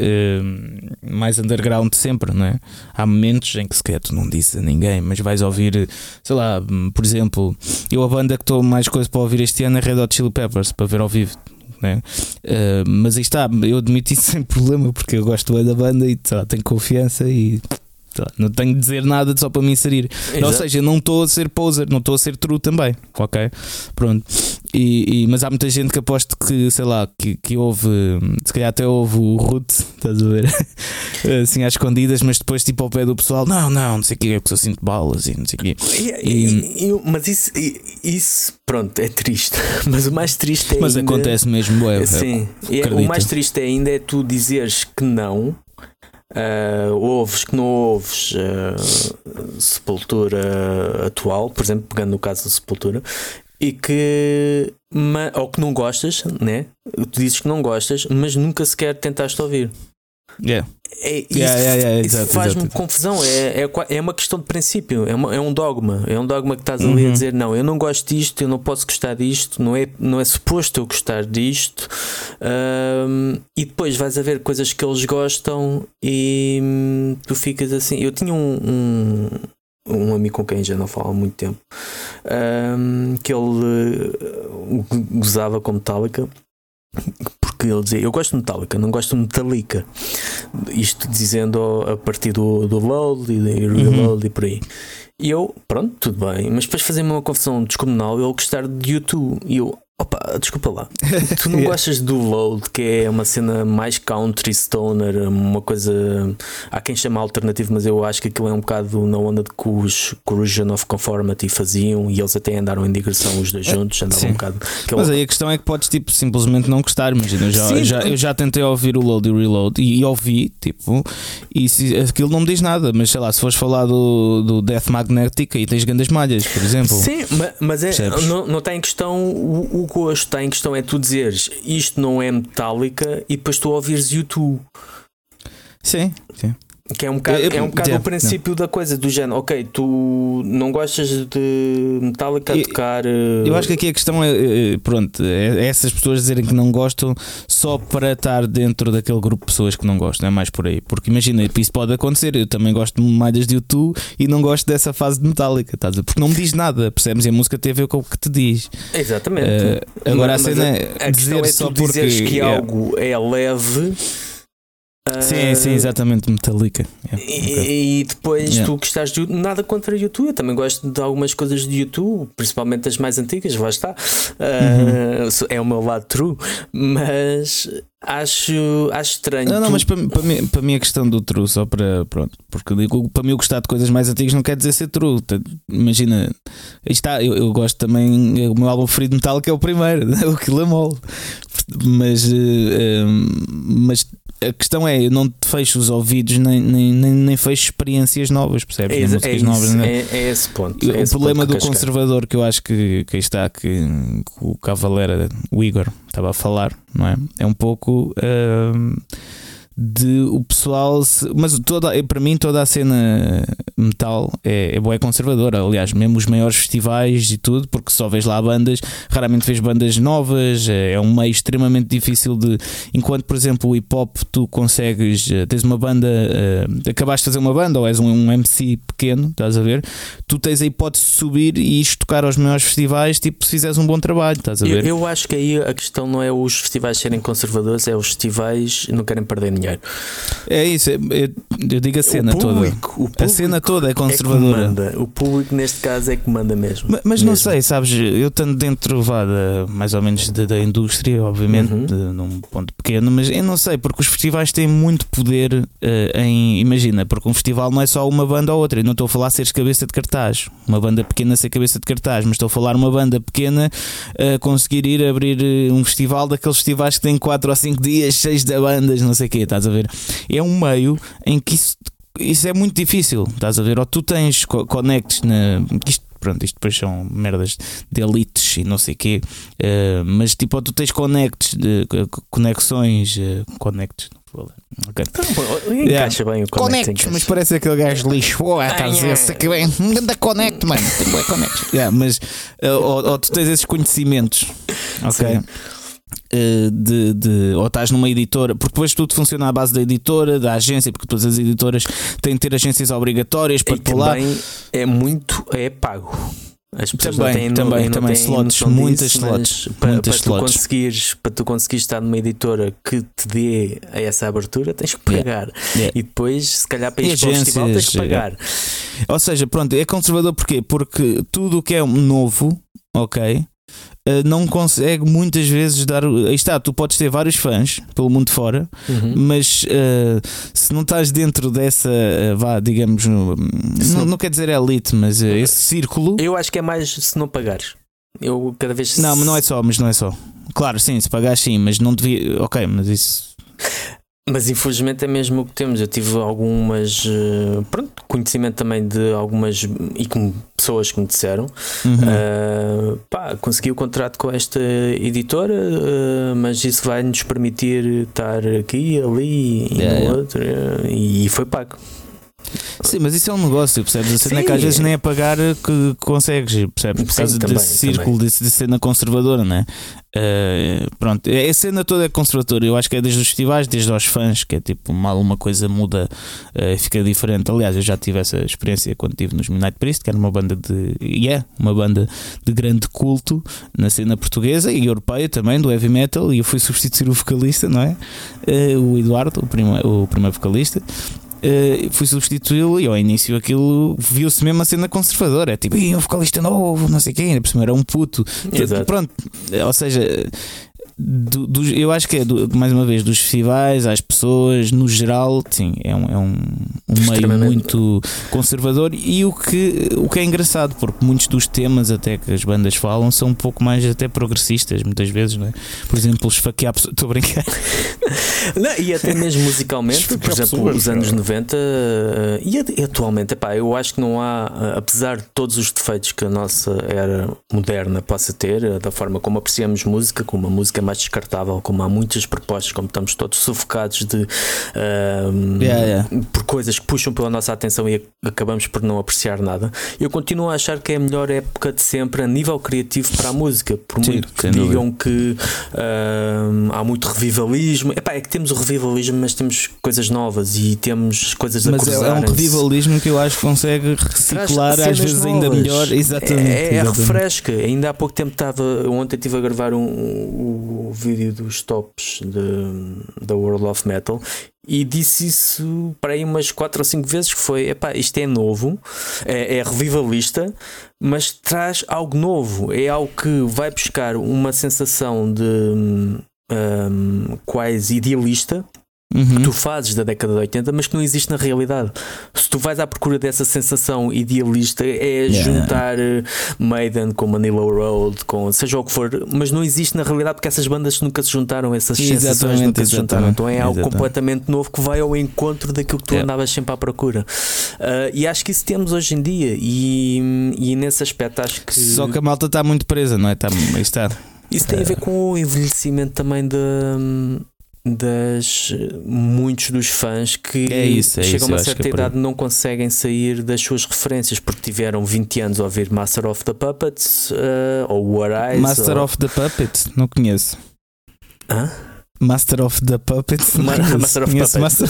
hum, mais underground sempre, não é? Há momentos em que sequer tu não dizes a ninguém, mas vais ouvir, sei lá, hum, por exemplo, eu a banda que estou mais coisa para ouvir este ano é Red Hot Chili Peppers, para ver ao vivo. Né? Uh, mas aí está, eu admito isso sem problema porque eu gosto bem da banda e lá, tenho confiança e não tenho de dizer nada só para me inserir. Ou Exato. seja, não estou a ser poser, não estou a ser true também, ok? Pronto. E, e- mas há muita gente que aposto que, sei lá, que, que houve, se calhar até houve o root, estás a ver? assim às escondidas, mas depois tipo ao pé do pessoal, não, não, não sei o que, é porque eu sinto balas e não sei o quê. E- e- e- mas isso, isso, pronto, é triste. Mas o mais triste é Mas ainda- acontece mesmo, é, Sim, é- o mais triste ainda é tu dizeres que não, ah, ouves que não ouves ah, Sepultura atual, por exemplo, pegando no caso da Sepultura, e que. Ou que não gostas, né? Tu dizes que não gostas, mas nunca sequer tentaste ouvir. Yeah. É, isso, Yeah, yeah, yeah, isso exato, faz-me exato. confusão. É, é, é uma questão de princípio, é, uma- é um dogma. É um dogma que estás ali a Uhum. dizer: não, eu não gosto disto, eu não posso gostar disto, não é, não é suposto eu gostar disto. Ahm, e depois vais a ver coisas que eles gostam e hum, tu ficas assim. Eu tinha um, um, um amigo com quem já não falo há muito tempo ahm, que ele eh, gozava com Metallica. Porque ele dizia, eu gosto de Metallica, não gosto de Metallica. Isto dizendo a partir do, do load e do reload e por aí. E eu, pronto, tudo bem, mas depois fazia-me uma confusão descomunal ele gostar de YouTube. E eu, opa, desculpa lá, tu não Yeah. gostas do load, que é uma cena mais country, stoner, uma coisa. Há quem chama alternativo, mas eu acho que aquilo é um bocado na onda de que os Corrosion of Conformity faziam e eles até andaram em digressão os dois juntos, andavam sim. um bocado. Mas aí a questão é que podes tipo, simplesmente não gostar. Imagina, eu já, Sim. já, eu já tentei ouvir o load e o reload e, e ouvi, tipo, e se, aquilo não me diz nada. Mas sei lá, se fores falar do, do Death Magnetic, aí tens grandes malhas, por exemplo. Sim, ma- mas é, Percebes? não, não está em questão o, o gosto, está em questão é tu dizeres isto não é metálica e depois tu ouvires YouTube. Sim, sim. Que é um bocado, Eu- eu- é um bocado yeah, o princípio da coisa, do género, ok, tu não gostas de Metallica a Eu- tocar. eh, Eu acho que aqui a questão é, eh, pronto, é essas pessoas dizerem que não gostam só para estar dentro daquele grupo de pessoas que não gostam, é mais por aí. Porque imagina, isso pode acontecer. Eu também gosto de malhas de YouTube e não gosto dessa fase de Metallica, estás? Porque não me diz nada, percebes? E a música tem a ver com o que te diz. Exatamente. Eh, agora a cena a, é a questão dizer é só tu porque. dizeres que yeah. algo é leve. Sim, sim, exatamente, Metallica. Yeah, E, ok. e depois Yeah. tu gostaste de YouTube, nada contra o YouTube, eu também gosto de algumas coisas de YouTube, principalmente as mais antigas, lá está. Uhum. Uh, é o meu lado true, mas acho, acho estranho. Não, não, mas para, para, mim, para mim a questão do true, só para. Pronto, porque digo, para mim eu gostar de coisas mais antigas não quer dizer ser true. Imagina, está, eu, eu gosto também. O meu álbum preferido de Metallica é o primeiro, o Kill Em All. Mas, eh, mas a questão é: eu não te fecho os ouvidos nem, nem, nem, nem fecho experiências novas, percebes? é, é, isso, novas, é, é esse ponto. é o esse problema ponto do que conservador que eu acho que, que está, que, que o Cavalera, o Igor, estava a falar, não é? É um pouco hum, de o pessoal. se- mas toda, para mim, toda a cena metal é, é boa, é conservadora. Aliás, mesmo os maiores festivais e tudo, porque só vês lá bandas, raramente vês bandas novas. É é um meio extremamente difícil de. Enquanto, por exemplo, o hip hop, tu consegues. eh, Tens uma banda, eh, acabaste de fazer uma banda, ou és um, um MC pequeno, estás a ver? Tu tens a hipótese de subir e ires tocar aos maiores festivais, tipo, se fizeres um bom trabalho, estás a Eu, ver? eu acho que aí a questão não é os festivais serem conservadores, é os festivais não querem perder dinheiro. É isso, é- é- eu digo a cena o toda. público, o A cena toda é é que conservadora. manda. O público, neste caso, é que manda mesmo. Ma- Mas não Mesmo. sei, sabes, eu estando dentro vá, da- mais ou menos da, da indústria, obviamente, Uhum. de- num ponto pequeno, mas eu não sei, porque os festivais têm muito poder eh, em. Imagina, porque um festival não é só uma banda ou outra, eu não estou a falar seres cabeça de cartaz, uma banda pequena ser cabeça de cartaz, mas estou a falar uma banda pequena a conseguir ir abrir eh, um festival daqueles festivais que têm 4 ou 5 dias, cheios de bandas, não sei o quê, estás a ver? É um meio em que isso isso é muito difícil, estás a ver? Ou tu tens co- connects na. Isto, pronto, isto depois são merdas de elites e não sei o quê, eh, mas tipo, ou tu tens connects, de, co- conexões, eh, connects, não vou falar. Ok. Então, encaixa bem o Connects, Connect. mas parece aquele gajo de Lisboa, estás a dizer, "Sei que bem, grande connect, mano, tem bué connects. Yeah, mas, eh, ou, ou tu tens esses conhecimentos, ok? Sim. Eh, de, de- ou estás numa editora, porque depois tudo funciona à base da editora, da agência, porque todas as editoras têm de ter agências obrigatórias para E também é muito, é pago. As pessoas Também, têm, também, não, também têm slots, muitas disso, slots, Para, muitas para, tu slots. conseguires, para tu conseguires estar numa editora que te dê essa abertura, tens que Yeah. pagar. Yeah. E depois, se calhar, para E ir para o festival, tens que pagar. Ou seja, pronto, é conservador porquê? Porque tudo o que é novo, ok, não consegue muitas vezes dar. Aí está, tu podes ter vários fãs pelo mundo fora, Uhum. mas eh, se não estás dentro dessa, eh, vá, digamos, no- não, não quer dizer elite, mas eh, esse círculo. Eu acho que é mais se não pagares. Eu cada vez. Não, mas não é só, mas não é só. Claro, sim, se pagares sim, mas não devia. Ok, mas isso. Mas infelizmente é mesmo o que temos. Eu tive algumas. eh, Pronto, conhecimento também de algumas. E com pessoas que me disseram. Uhum. eh, pá, consegui o contrato com esta editora, eh, mas isso vai nos permitir estar aqui, ali e Yeah, no yeah. outro. eh, e foi pago. Sim, mas isso é um negócio, percebes? A cena é que Sim. às vezes nem é pagar que consegues, percebes? Por Sim, causa também, desse círculo, desse, de cena conservadora, né? Eh, pronto, a cena toda é conservadora. Eu acho que é desde os festivais, desde aos fãs, que é tipo mal uma coisa muda eh, e fica diferente. Aliás, eu já tive essa experiência quando estive nos Midnight Priest, que era uma banda de. E é uma banda de grande culto na cena portuguesa e europeia também, do heavy metal, e eu fui substituir o vocalista, não é? Eh, o Eduardo, o, prima, o primeiro vocalista. Uh, fui substituí-lo e ao início aquilo viu-se mesmo a cena conservadora. É tipo, "Ih, um vocalista novo, não sei quem, ainda por cima era um puto. Exato. Pronto, ou seja, do- dos- eu acho que é do- mais uma vez dos festivais às pessoas, no geral, sim, é um, é um, um meio muito conservador e o que, o que é engraçado, porque muitos dos temas até que as bandas falam são um pouco mais até progressistas, muitas vezes, não é? Por exemplo, esfaquear pessoas. Estou a brincar. Não, e até mesmo musicalmente, por exemplo, pessoas, os anos cara. 90 eh, e at- atualmente, epá, eu acho que não há, eh, apesar de todos os defeitos que a nossa era moderna possa ter, eh, da forma como apreciamos música, como a música mais descartável, como há muitas propostas, como estamos todos sufocados de ehm, Yeah, yeah. por coisas que puxam pela nossa atenção e ac- acabamos por não apreciar nada. Eu continuo a achar que é a melhor época de sempre a nível criativo para a música, por Sim, muito que sem dúvida. digam que ahm, há muito revivalismo. Epá, é que temos o revivalismo, mas temos coisas novas e temos coisas a Mas é, é um revivalismo que eu acho que consegue reciclar às vezes ainda novas. melhor. Exatamente. É, é exatamente. refresca. Ainda há pouco tempo estava. Ontem estive a gravar um, o vídeo dos tops da World of Metal e disse isso para aí umas 4 ou 5 vezes que foi, epá, isto é novo, é, é revivalista, mas traz algo novo, é algo que vai buscar uma sensação de hum, hum, quase idealista Uhum. tu fazes da década de 80, mas que não existe na realidade. Se tu vais à procura dessa sensação idealista, é Yeah. juntar eh, Maiden com Manila Road, com seja o que for, mas não existe na realidade porque essas bandas nunca se juntaram, essas sensações Exatamente, nunca se juntaram. Então é algo exatamente. completamente novo que vai ao encontro daquilo que tu Yeah. andavas sempre à procura. Ah, e acho que isso temos hoje em dia, e, e nesse aspecto acho que. Só que a malta está muito presa, não é? Está, está. Isso tem a ver com o envelhecimento também da das muitos dos fãs que É isso, é chegam isso, a uma certa é idade não conseguem sair das suas referências porque tiveram 20 anos a ouvir Master of the Puppets eh, ou What Eyes Master ou... of the Puppet, não conheço. Hã? Master of the Puppet, não Ma- conheço. Master of Puppets. Master-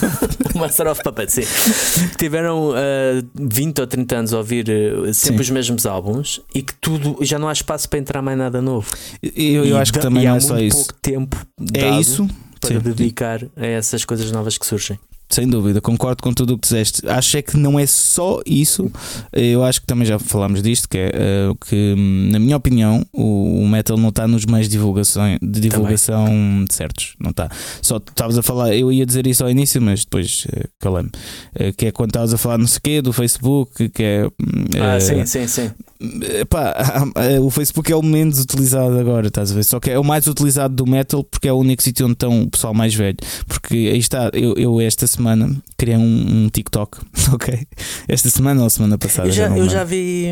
Master of Puppets, sim. Tiveram eh, 20 ou 30 anos a ouvir eh, sempre Sim. os mesmos álbuns e que tudo já não há espaço para entrar mais nada novo. Eu, eu acho que também não há é só muito isso. pouco tempo É dado isso, para Sim. dedicar a essas coisas novas que surgem. sem dúvida, concordo com tudo o que disseste. Acho é que não é só isso. Eu acho que também já falámos disto, que é eh, que, na minha opinião, o, o metal não está nos meios de divulgação, de divulgação certos. Não está. Só estavas a falar, eu ia dizer isso ao início, mas depois eh, calei-me. Eh, que é quando estavas a falar não sei o quê, do Facebook, que é. hum, Ah, sim, sim, sim. Epá, o Facebook é o menos utilizado agora, estás a ver? Só que é o mais utilizado do metal porque é o único sítio onde estão o pessoal mais velho. Porque aí está, eu, eu esta semana criei um, um TikTok, ok? Esta semana ou semana passada? Eu já, não eu já vi,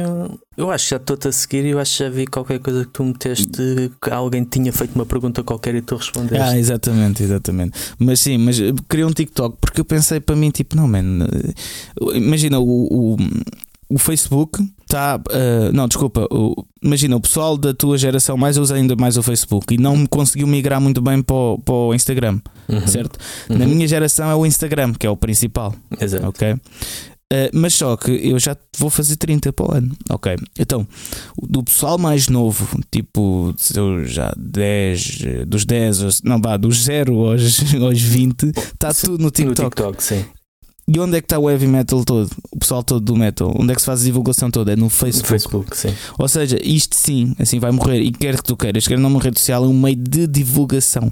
eu acho que já estou-te a seguir e eu acho que já vi qualquer coisa que tu meteste que alguém tinha feito uma pergunta qualquer e tu respondeste. Ah, exatamente, exatamente. Mas sim, mas eh, criei um TikTok porque eu pensei para mim, tipo, não, man, eh, imagina o. o o Facebook está. não, desculpa. o- imagina, o pessoal da tua geração mais usa ainda mais o Facebook e não me conseguiu migrar muito bem para o, para o Instagram, Uhum. certo? Uhum. Na minha geração é o Instagram, que é o principal, Exato. ok? Eh, mas só que eu já vou fazer 30 para o ano, ok? Então, do pessoal mais novo, tipo, eu já 10, eh, dos 10, aos- não vá, dos 0 aos, aos 20, está tudo no TikTok. No TikTok, sim. E onde é que está o heavy metal todo? O pessoal todo do metal? Onde é que se faz a divulgação toda? É no Facebook. Facebook, sim. Ou seja, isto sim, assim vai morrer. E quer que tu queiras, quer não rede social, é um meio de divulgação.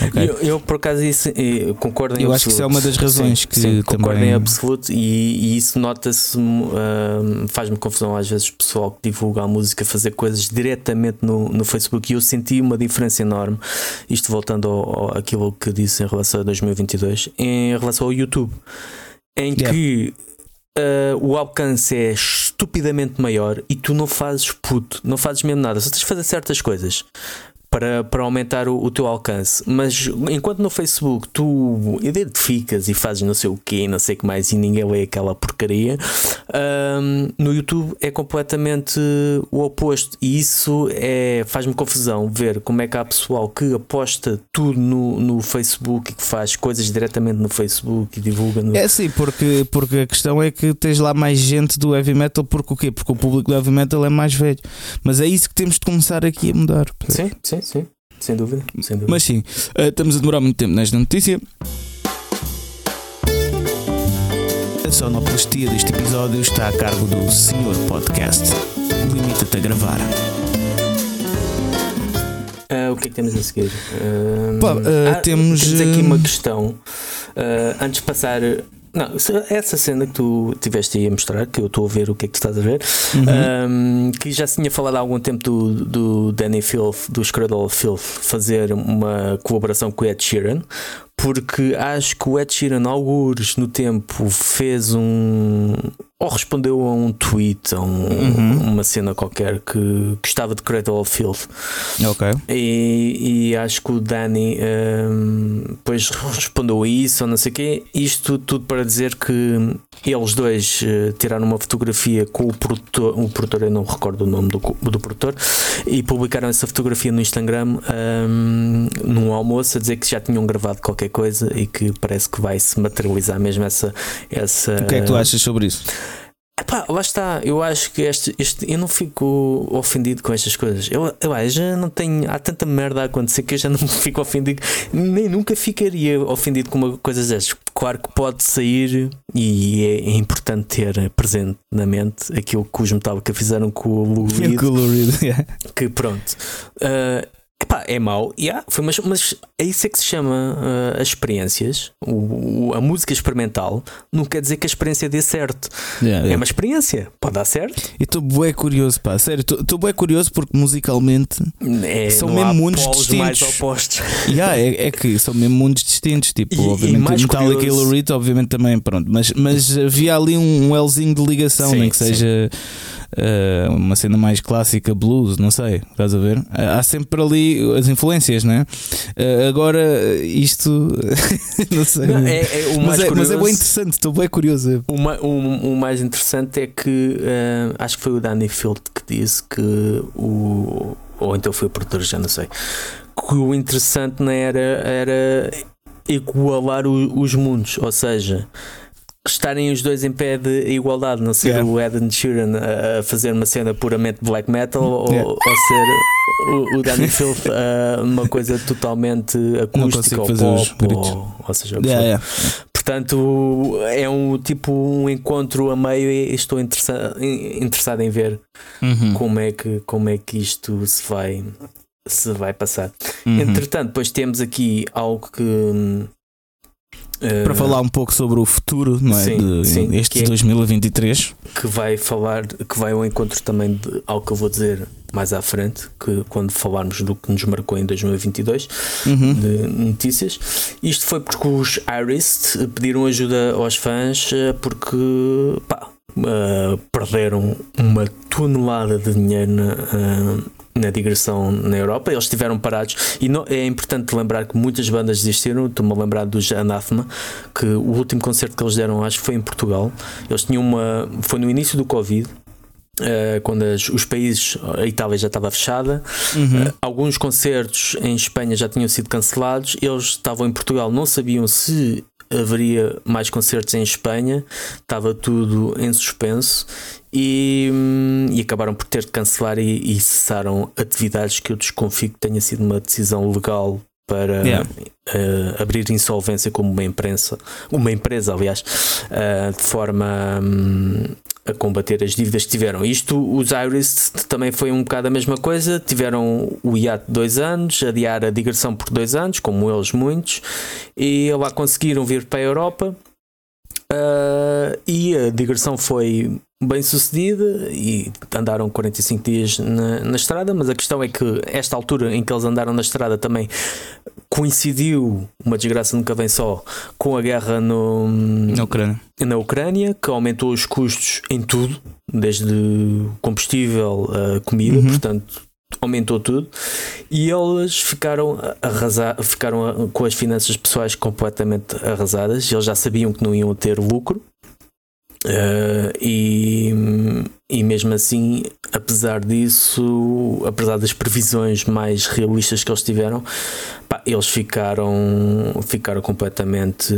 Ok? Eu, eu, por acaso isso, eh, concordo em Eu absoluto. acho que isso é uma das razões Sim, que sim, concordo também- em absoluto e, e isso nota-se, hum, faz-me confusão às vezes pessoal que divulga a música fazer coisas diretamente no, no Facebook e eu senti uma diferença enorme. Isto voltando ao, ao, àquilo que disse em relação a 2022, em relação ao YouTube, em Yeah. que Uh, o alcance é estupidamente maior e tu não fazes puto, não fazes mesmo nada, só tens de fazer certas coisas para, para aumentar o, o teu alcance. Mas enquanto no Facebook tu identificas e fazes não sei o que, não sei o que mais e ninguém lê aquela porcaria, um, no YouTube é completamente o oposto. E isso é, faz-me confusão ver como é que há pessoal que aposta tudo no, no Facebook e que faz coisas diretamente no Facebook e divulga no. É sim, porque, porque a questão é que tens lá mais gente do heavy metal, porque o quê? Porque o público do heavy metal é mais velho. Mas é isso que temos de começar aqui a mudar. Sim, sim, sim. Sem dúvida. Sem dúvida. Mas sim, eh, estamos a demorar muito tempo nesta notícia. A sonoplastia deste episódio está a cargo do Senhor Podcast. Limita-te a gravar. Ah, o que é que temos a seguir? Ah, Pá, ah, temos, aqui ah, uma questão. Antes de passar. Não, essa cena que tu tiveste aí a mostrar, que eu estou a ver o que é que tu estás a ver, Uhum. ah, que já se tinha falado há algum tempo do, do Danny Filth, do Cradle of Filth, fazer uma colaboração com o Ed Sheeran, porque acho que o Ed Sheeran, algures no tempo, fez um. Ou respondeu a um tweet, a um- Uhum. uma cena qualquer que gostava de Cradle of Filth. Ok. E, e acho que o Dani hum, depois respondeu a isso ou não sei o quê. Isto tudo para dizer que eles dois eh, tiraram uma fotografia com o produtor, o produtor, eu não recordo o nome do, do produtor, e publicaram essa fotografia no Instagram hum, num almoço a dizer que já tinham gravado qualquer coisa e que parece que vai se materializar mesmo essa. essa O que é que tu achas sobre isso? Epá, lá está, eu acho que este, este eu não fico ofendido com estas coisas. Eu, eu, ah, já não tenho. Há tanta merda a acontecer que eu já não fico ofendido, nem nunca ficaria ofendido com uma coisa destas. Claro que pode sair e é, é importante ter presente na mente aquilo que os Metallica fizeram com o Lou Reed, Colorido, yeah. que pronto. ah, epá, é mau, yeah, foi, mas, mas é isso é que se chama ah, as experiências. O, o- a música experimental não quer dizer que a experiência dê certo. Yeah, É yeah. uma experiência, pode dar certo. E estou bué curioso, pá, sério, estou bué curioso porque musicalmente É, São mesmo mundos distintos. mais opostos. yeah, é, é que são mesmo mundos distintos, tipo, E- e obviamente mais Metallica curioso- e Lou Reed, obviamente também, pronto, mas, mas havia ali um, um Lzinho de ligação, Sim, nem que sim. Eh, uma cena mais clássica, blues, não sei, estás a ver? Há há sempre ali as influências, né? Eh, agora, isto, não sei, Não, é, é o mas, mais é, mas é curioso. bem interessante, estou bem curioso. O, ma- o- o mais interessante é que eh, acho que foi o Danny Field que disse que o. Ou então foi o produtor, já não sei. Que o interessante não era, era igualar o- os mundos, ou seja. Estarem os dois em pé de igualdade, não ser Yeah. o Ed Sheeran a, fazer uma cena puramente black metal ou, Yeah. ou ser o, o Danny Filth a uma coisa totalmente acústica ou pop, ou, ou seja, Yeah, yeah. Portanto, é um tipo um encontro a meio e estou interessa- interessado em ver Uhum. como é que, como é que isto se vai, se vai passar. Uhum. Entretanto, depois temos aqui algo que. Eh, Para falar um pouco sobre o futuro, não é? Sim, de, sim, este que é- 2023. que vai falar, que vai ao encontro também de algo que eu vou dizer mais à frente, que quando falarmos do que nos marcou em 2022 Uhum. de notícias. Isto foi porque os Iris pediram ajuda aos fãs eh, porque pá, eh, perderam uma tonelada de dinheiro na, eh, na digressão na Europa. Eles estiveram parados e não- é importante lembrar que muitas bandas desistiram. Estou-me a lembrar dos Anathema, que o último concerto que eles deram, acho que foi em Portugal. Eles tinham uma. Foi no início do Covid. eh, quando as- os países, a Itália já estava fechada, Uhum. Uh, Alguns concertos em Espanha já tinham sido cancelados. Eles estavam em Portugal, não sabiam se haveria mais concertos em Espanha, estava tudo em suspenso e, hum, e acabaram por ter de cancelar e, e cessaram atividades que eu desconfio que tenha sido uma decisão legal para Yeah. uh, abrir insolvência como uma imprensa, uma empresa, aliás, uh, de forma hum, a combater as dívidas que tiveram. Isto, os Iris também foi um bocado a mesma coisa. Tiveram o hiato de dois anos, adiar a digressão por dois anos, como eles muitos, e lá conseguiram vir para a Europa. Uh, e a digressão foi bem sucedida e andaram 45 dias na, na, estrada, mas a questão é que esta altura em que eles andaram na estrada também coincidiu, uma desgraça nunca vem só, com a guerra no, na, Ucrânia. na Ucrânia, que aumentou os custos em tudo, desde combustível a comida, uhum. portanto aumentou tudo e eles ficaram arrasar, ficaram com as finanças pessoais completamente arrasadas. Eles já sabiam que não iam ter lucro. Uh, e, e mesmo assim, apesar disso, apesar das previsões mais realistas que eles tiveram, pá, eles ficaram, ficaram completamente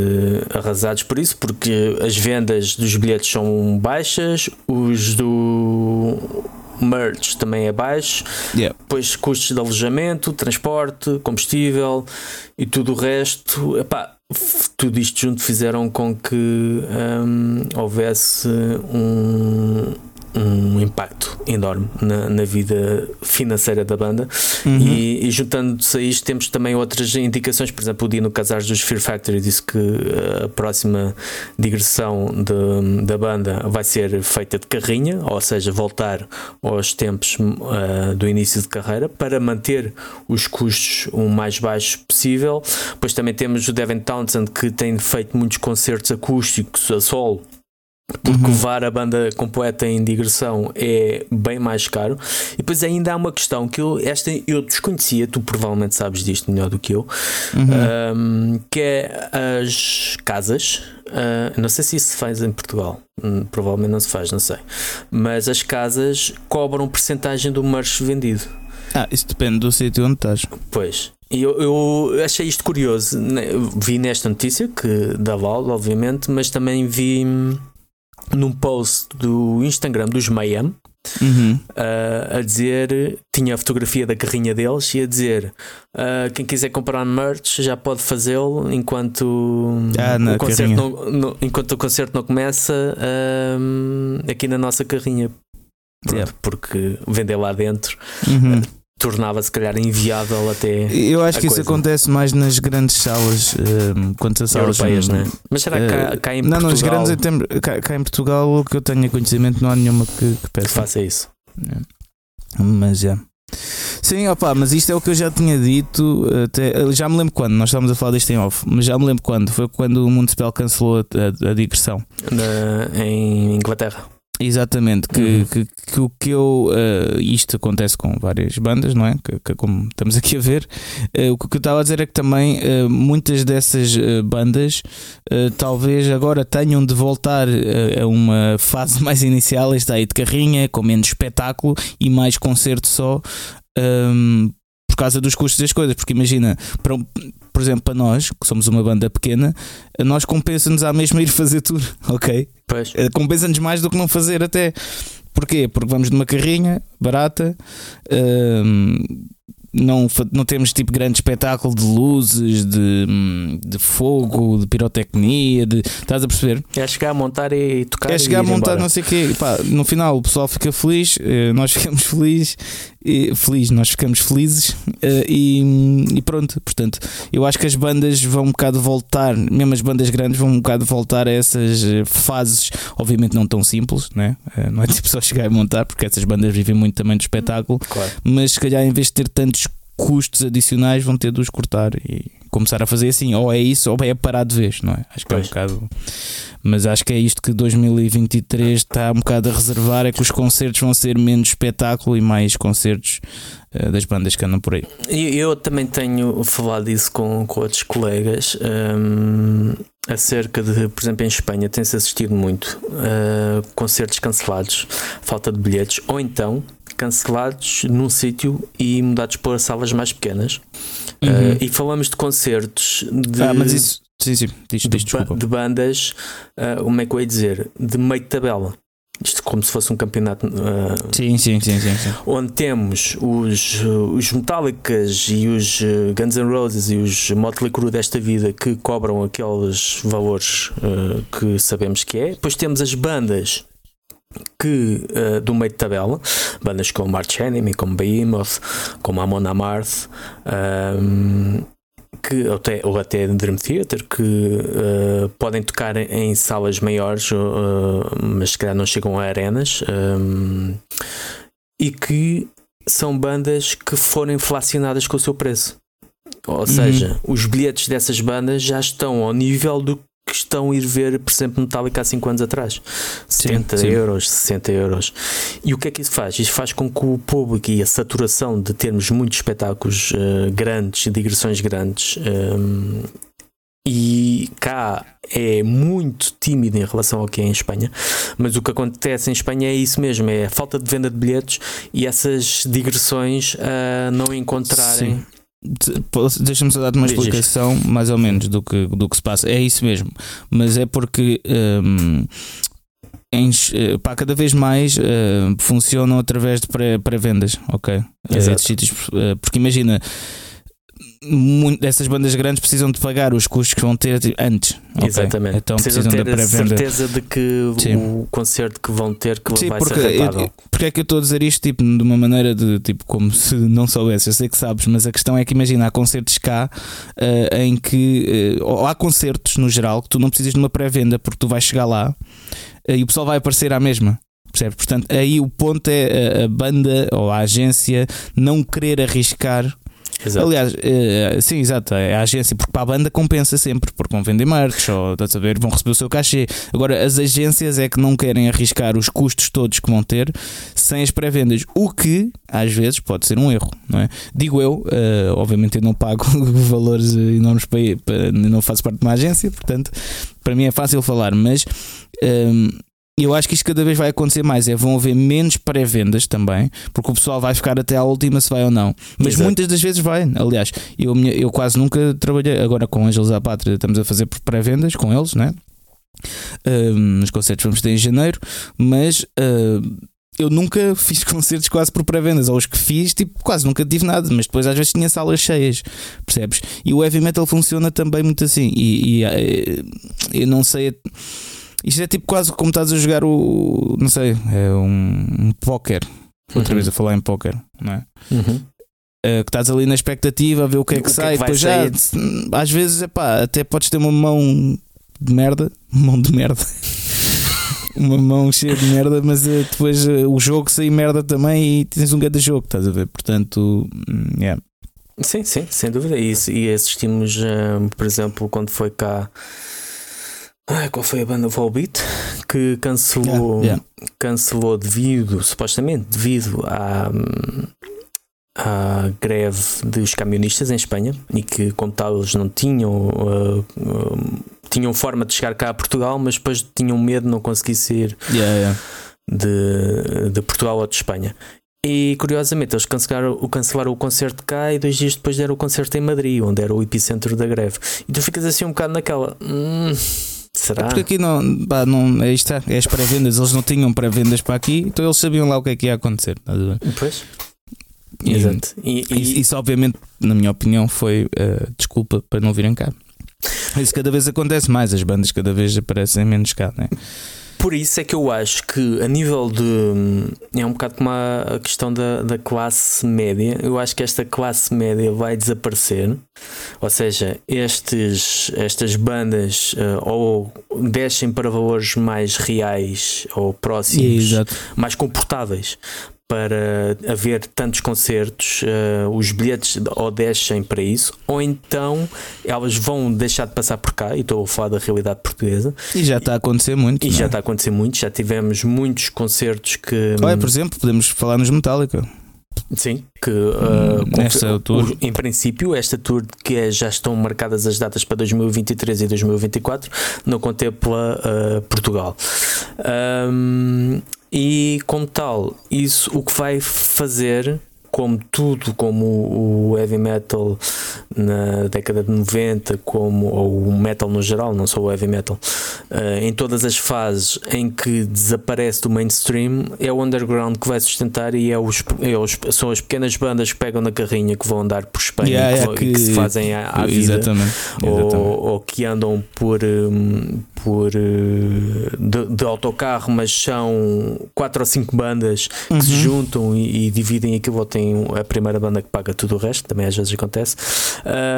arrasados por isso, porque as vendas dos bilhetes são baixas, os do merch também é baixo, yeah. depois custos de alojamento, transporte, combustível e tudo o resto. Epá, tudo isto junto fizeram com que um, houvesse um, um impacto enorme na, na, vida financeira da banda uhum. e, e juntando-se a isto temos também outras indicações, por exemplo o Dino Casares dos Fear Factory disse que a próxima digressão de, da banda vai ser feita de carrinha, ou seja, voltar aos tempos uh, do início de carreira para manter os custos o mais baixos possível. Depois também temos o Devin Townsend que tem feito muitos concertos acústicos a solo porque uhum. levar a banda completa em digressão é bem mais caro. E depois ainda há uma questão que eu, esta eu desconhecia, tu provavelmente sabes disto melhor do que eu, uhum. um, que é as casas. Uh, não sei se isso se faz em Portugal, hum, provavelmente não se faz, não sei. Mas as casas cobram porcentagem do merch vendido. Ah, isso depende do sítio onde estás. Pois. Eu, eu, achei isto curioso. Né, vi nesta notícia que da Val, obviamente, mas também vi num post do Instagram dos Mayhem uhum. uh, a dizer, tinha a fotografia da carrinha deles e a dizer uh, quem quiser comprar merch já pode fazê-lo enquanto, ah, o concerto não, não, enquanto o concerto não começa uh, aqui na nossa carrinha. Pronto, yeah. Porque vender lá dentro uhum tornava se calhar inviável até. Eu acho que coisa. isso acontece mais nas grandes salas, um, quando as salas europeias, não é? Mas será que cá, cá em não, Portugal? Não, nos grandes cá, cá, em Portugal, o que eu tenho conhecimento, não há nenhuma que, que peça. Que faça isso. É. Mas já. Sim, opa, mas isto é o que eu já tinha dito. Até, já me lembro quando, nós estávamos a falar disto em off, mas já me lembro quando. Foi quando o Municipal cancelou a, a, a digressão Na, em Inglaterra. Exatamente, que, uhum. que, que, o que eu. Uh, isto acontece com várias bandas, não é? Que, que como estamos aqui a ver. Uh, o que eu estava a dizer é que também uh, muitas dessas bandas talvez agora tenham de voltar a uma fase mais inicial, está aí de carrinha, com menos espetáculo e mais concerto só. Um, por causa dos custos das coisas, porque imagina, para, por exemplo, para nós, que somos uma banda pequena, nós compensa-nos à mesma ir fazer tudo, ok? Eh, compensa-nos mais do que não fazer até. Porquê? Porque vamos numa carrinha barata, hum, não, não temos tipo grande espetáculo de luzes, de, de fogo, de pirotecnia, de, estás a perceber? É chegar a montar e tocar. É chegar a montar, embora. não sei o quê. Pá, no final o pessoal fica feliz, eh, nós ficamos felizes, e, feliz, nós ficamos felizes eh, e, e, pronto. Portanto, eu acho que as bandas vão um bocado voltar, mesmo as bandas grandes vão um bocado voltar a essas eh, fases, obviamente não tão simples, né? não é tipo só chegar a montar, porque essas bandas vivem muito também do espetáculo, claro. mas se calhar em vez de ter tantos custos adicionais vão ter de os cortar e começar a fazer assim, ou é isso ou é parar de vez, não é? Acho que pois. é um bocado. Mas acho que é isto que 2023 está um bocado a reservar: é que os concertos vão ser menos espetáculo e mais concertos uh, das bandas que andam por aí. Eu também tenho falado isso com, com outros colegas. Um, acerca de, por exemplo, em Espanha tem-se assistido muito uh, concertos cancelados, falta de bilhetes, ou então cancelados num sítio e mudados para salas mais pequenas. Uhum. Uh, e falamos de concertos de. Ah, mas isso. Sim, sim, diz, de, diz, de bandas, uh, como é que eu ia dizer? De meio de tabela. Isto como se fosse um campeonato. Uh, sim, sim, sim, sim, sim, Onde temos os, os Metallicas e os Guns N' Roses e os Motley Crue desta vida que cobram aqueles valores uh, que sabemos que é. Depois temos as bandas que uh, do meio de tabela, bandas como Arch Enemy, como Behemoth, como Amon Amarth, um, que até, ou até Dream Theater, que uh, podem tocar em salas maiores, uh, mas se calhar não chegam a arenas, um, e que são bandas que foram inflacionadas com o seu preço. Ou uhum. seja, os bilhetes dessas bandas já estão ao nível do que estão a ir ver, por exemplo, Metallica há 5 anos atrás. 70 sim, sim. euros, 60 euros. E o que é que isso faz? Isso faz com que o público e a saturação de termos muitos espetáculos uh, grandes, digressões grandes, um, ehm, e cá é muito tímido em relação ao que é em Espanha, mas o que acontece em Espanha é isso mesmo: é a falta de venda de bilhetes e essas digressões a uh, não encontrarem. Deixa-me só dar-te uma explicação mais ou menos do que, do que se passa. É isso mesmo, mas é porque um, em, eh, pá, cada vez mais uh, funcionam através de pré-vendas, pré ok? Exato. sítios, porque imagina essas bandas grandes precisam de pagar os custos que vão ter antes. Okay? Exatamente. Então precisam, precisam ter a certeza de que Sim. o concerto que vão ter que Sim, vai porque ser rentável. porque é que eu estou a dizer isto tipo, de uma maneira de tipo como se não soubesse, eu sei que sabes, mas a questão é que imagina, há concertos cá uh, em que uh, ou há concertos no geral que tu não precisas de uma pré-venda porque tu vais chegar lá uh, e o pessoal vai aparecer à mesma. Percebe? Portanto, aí o ponto é a, a banda ou a agência não querer arriscar Exato. Aliás, uh, sim, exato. É a agência, porque para a banda compensa sempre, porque vão vender merch ou estás a ver, vão receber o seu cachê. Agora, as agências é que não querem arriscar os custos todos que vão ter sem as pré-vendas, o que às vezes pode ser um erro, não é? Digo eu, uh, obviamente eu não pago valores enormes para, para não faço parte de uma agência, portanto, para mim é fácil falar, mas. Um, ehm, eu acho que isto cada vez vai acontecer mais. É, vão haver menos pré-vendas também, porque o pessoal vai ficar até à última se vai ou não. Mas Exato. muitas das vezes vai. Aliás, eu, eu quase nunca trabalhei. Agora com Ângeles à Pátria estamos a fazer pré-vendas com eles, né? Uh, nos concertos vamos ter em janeiro, mas. Uh, eu nunca fiz concertos quase por pré-vendas, ou os que fiz, tipo, quase nunca tive nada, mas depois às vezes tinha salas cheias, percebes? E o heavy metal funciona também muito assim. E, e uh, eu não sei isto é tipo quase como estás a jogar o. Não sei, é um, um póquer. Outra uhum. vez a falar em póquer, não é? Uhum. Uh, que estás ali na expectativa a ver o que é que, que sai, é que depois já às vezes epá, até podes ter uma mão de merda, mão de merda, uma mão cheia de merda, mas uh, depois uh, o jogo sai merda também e tens um grande jogo, estás a ver? Portanto, hum, yeah. sim, sim, sem dúvida. E, e assistimos, por exemplo, quando foi cá Ai, qual foi a banda Volbeat que cancelou, yeah, yeah. cancelou devido, supostamente devido à, à greve dos camionistas em Espanha e que, como tal, eles não tinham, uh, uh, tinham forma de chegar cá a Portugal, mas depois tinham medo de não conseguir sair yeah, de, de Portugal ou de Espanha. E curiosamente, eles cancelaram, cancelaram o concerto cá e dois dias depois deram o concerto em Madrid, onde era o epicentro da greve. E tu ficas assim um bocado naquela. Hum, Será? É porque aqui não, pá, não é isto, é as pré-vendas, eles não tinham pré-vendas para aqui, então eles sabiam lá o que é que ia acontecer. Pois. E, Exato. E, e, isso, obviamente, na minha opinião, foi uh, desculpa para não virem cá. Isso cada vez acontece mais, as bandas cada vez aparecem menos cá, né? Por isso é que eu acho que a nível de. É um bocado como a, questão da, da classe média. Eu acho que esta classe média vai desaparecer. Ou seja, estes, estas bandas uh, ou descem para valores mais reais ou próximos, Exato. mais comportáveis para haver tantos concertos, uh, os bilhetes ou descem para isso, ou então elas vão deixar de passar por cá, e estou a falar da realidade portuguesa. E já está a acontecer muito. E já é? está a acontecer muito, já tivemos muitos concertos que. Olha, por exemplo, podemos falar nos Metallica. Sim, que uh, Nesta tour. em princípio, esta tour que é, já estão marcadas as datas para 2023 e 2024, não contempla uh, Portugal. Um, e como tal, isso o que vai fazer como tudo, como o heavy metal na década de 90, como, ou o metal no geral, não só o heavy metal, uh, em todas as fases em que desaparece do mainstream, é o underground que vai sustentar e é os, é os, são as pequenas bandas que pegam na carrinha que vão andar por Espanha yeah, e, que, que, que, se fazem à, à vida exatamente, exatamente. Ou, ou, que andam por, um, por uh, de, de, autocarro, mas são quatro ou cinco bandas que uhum. se juntam e, e, dividem aquilo. Tem a primeira banda que paga tudo o resto, também às vezes acontece.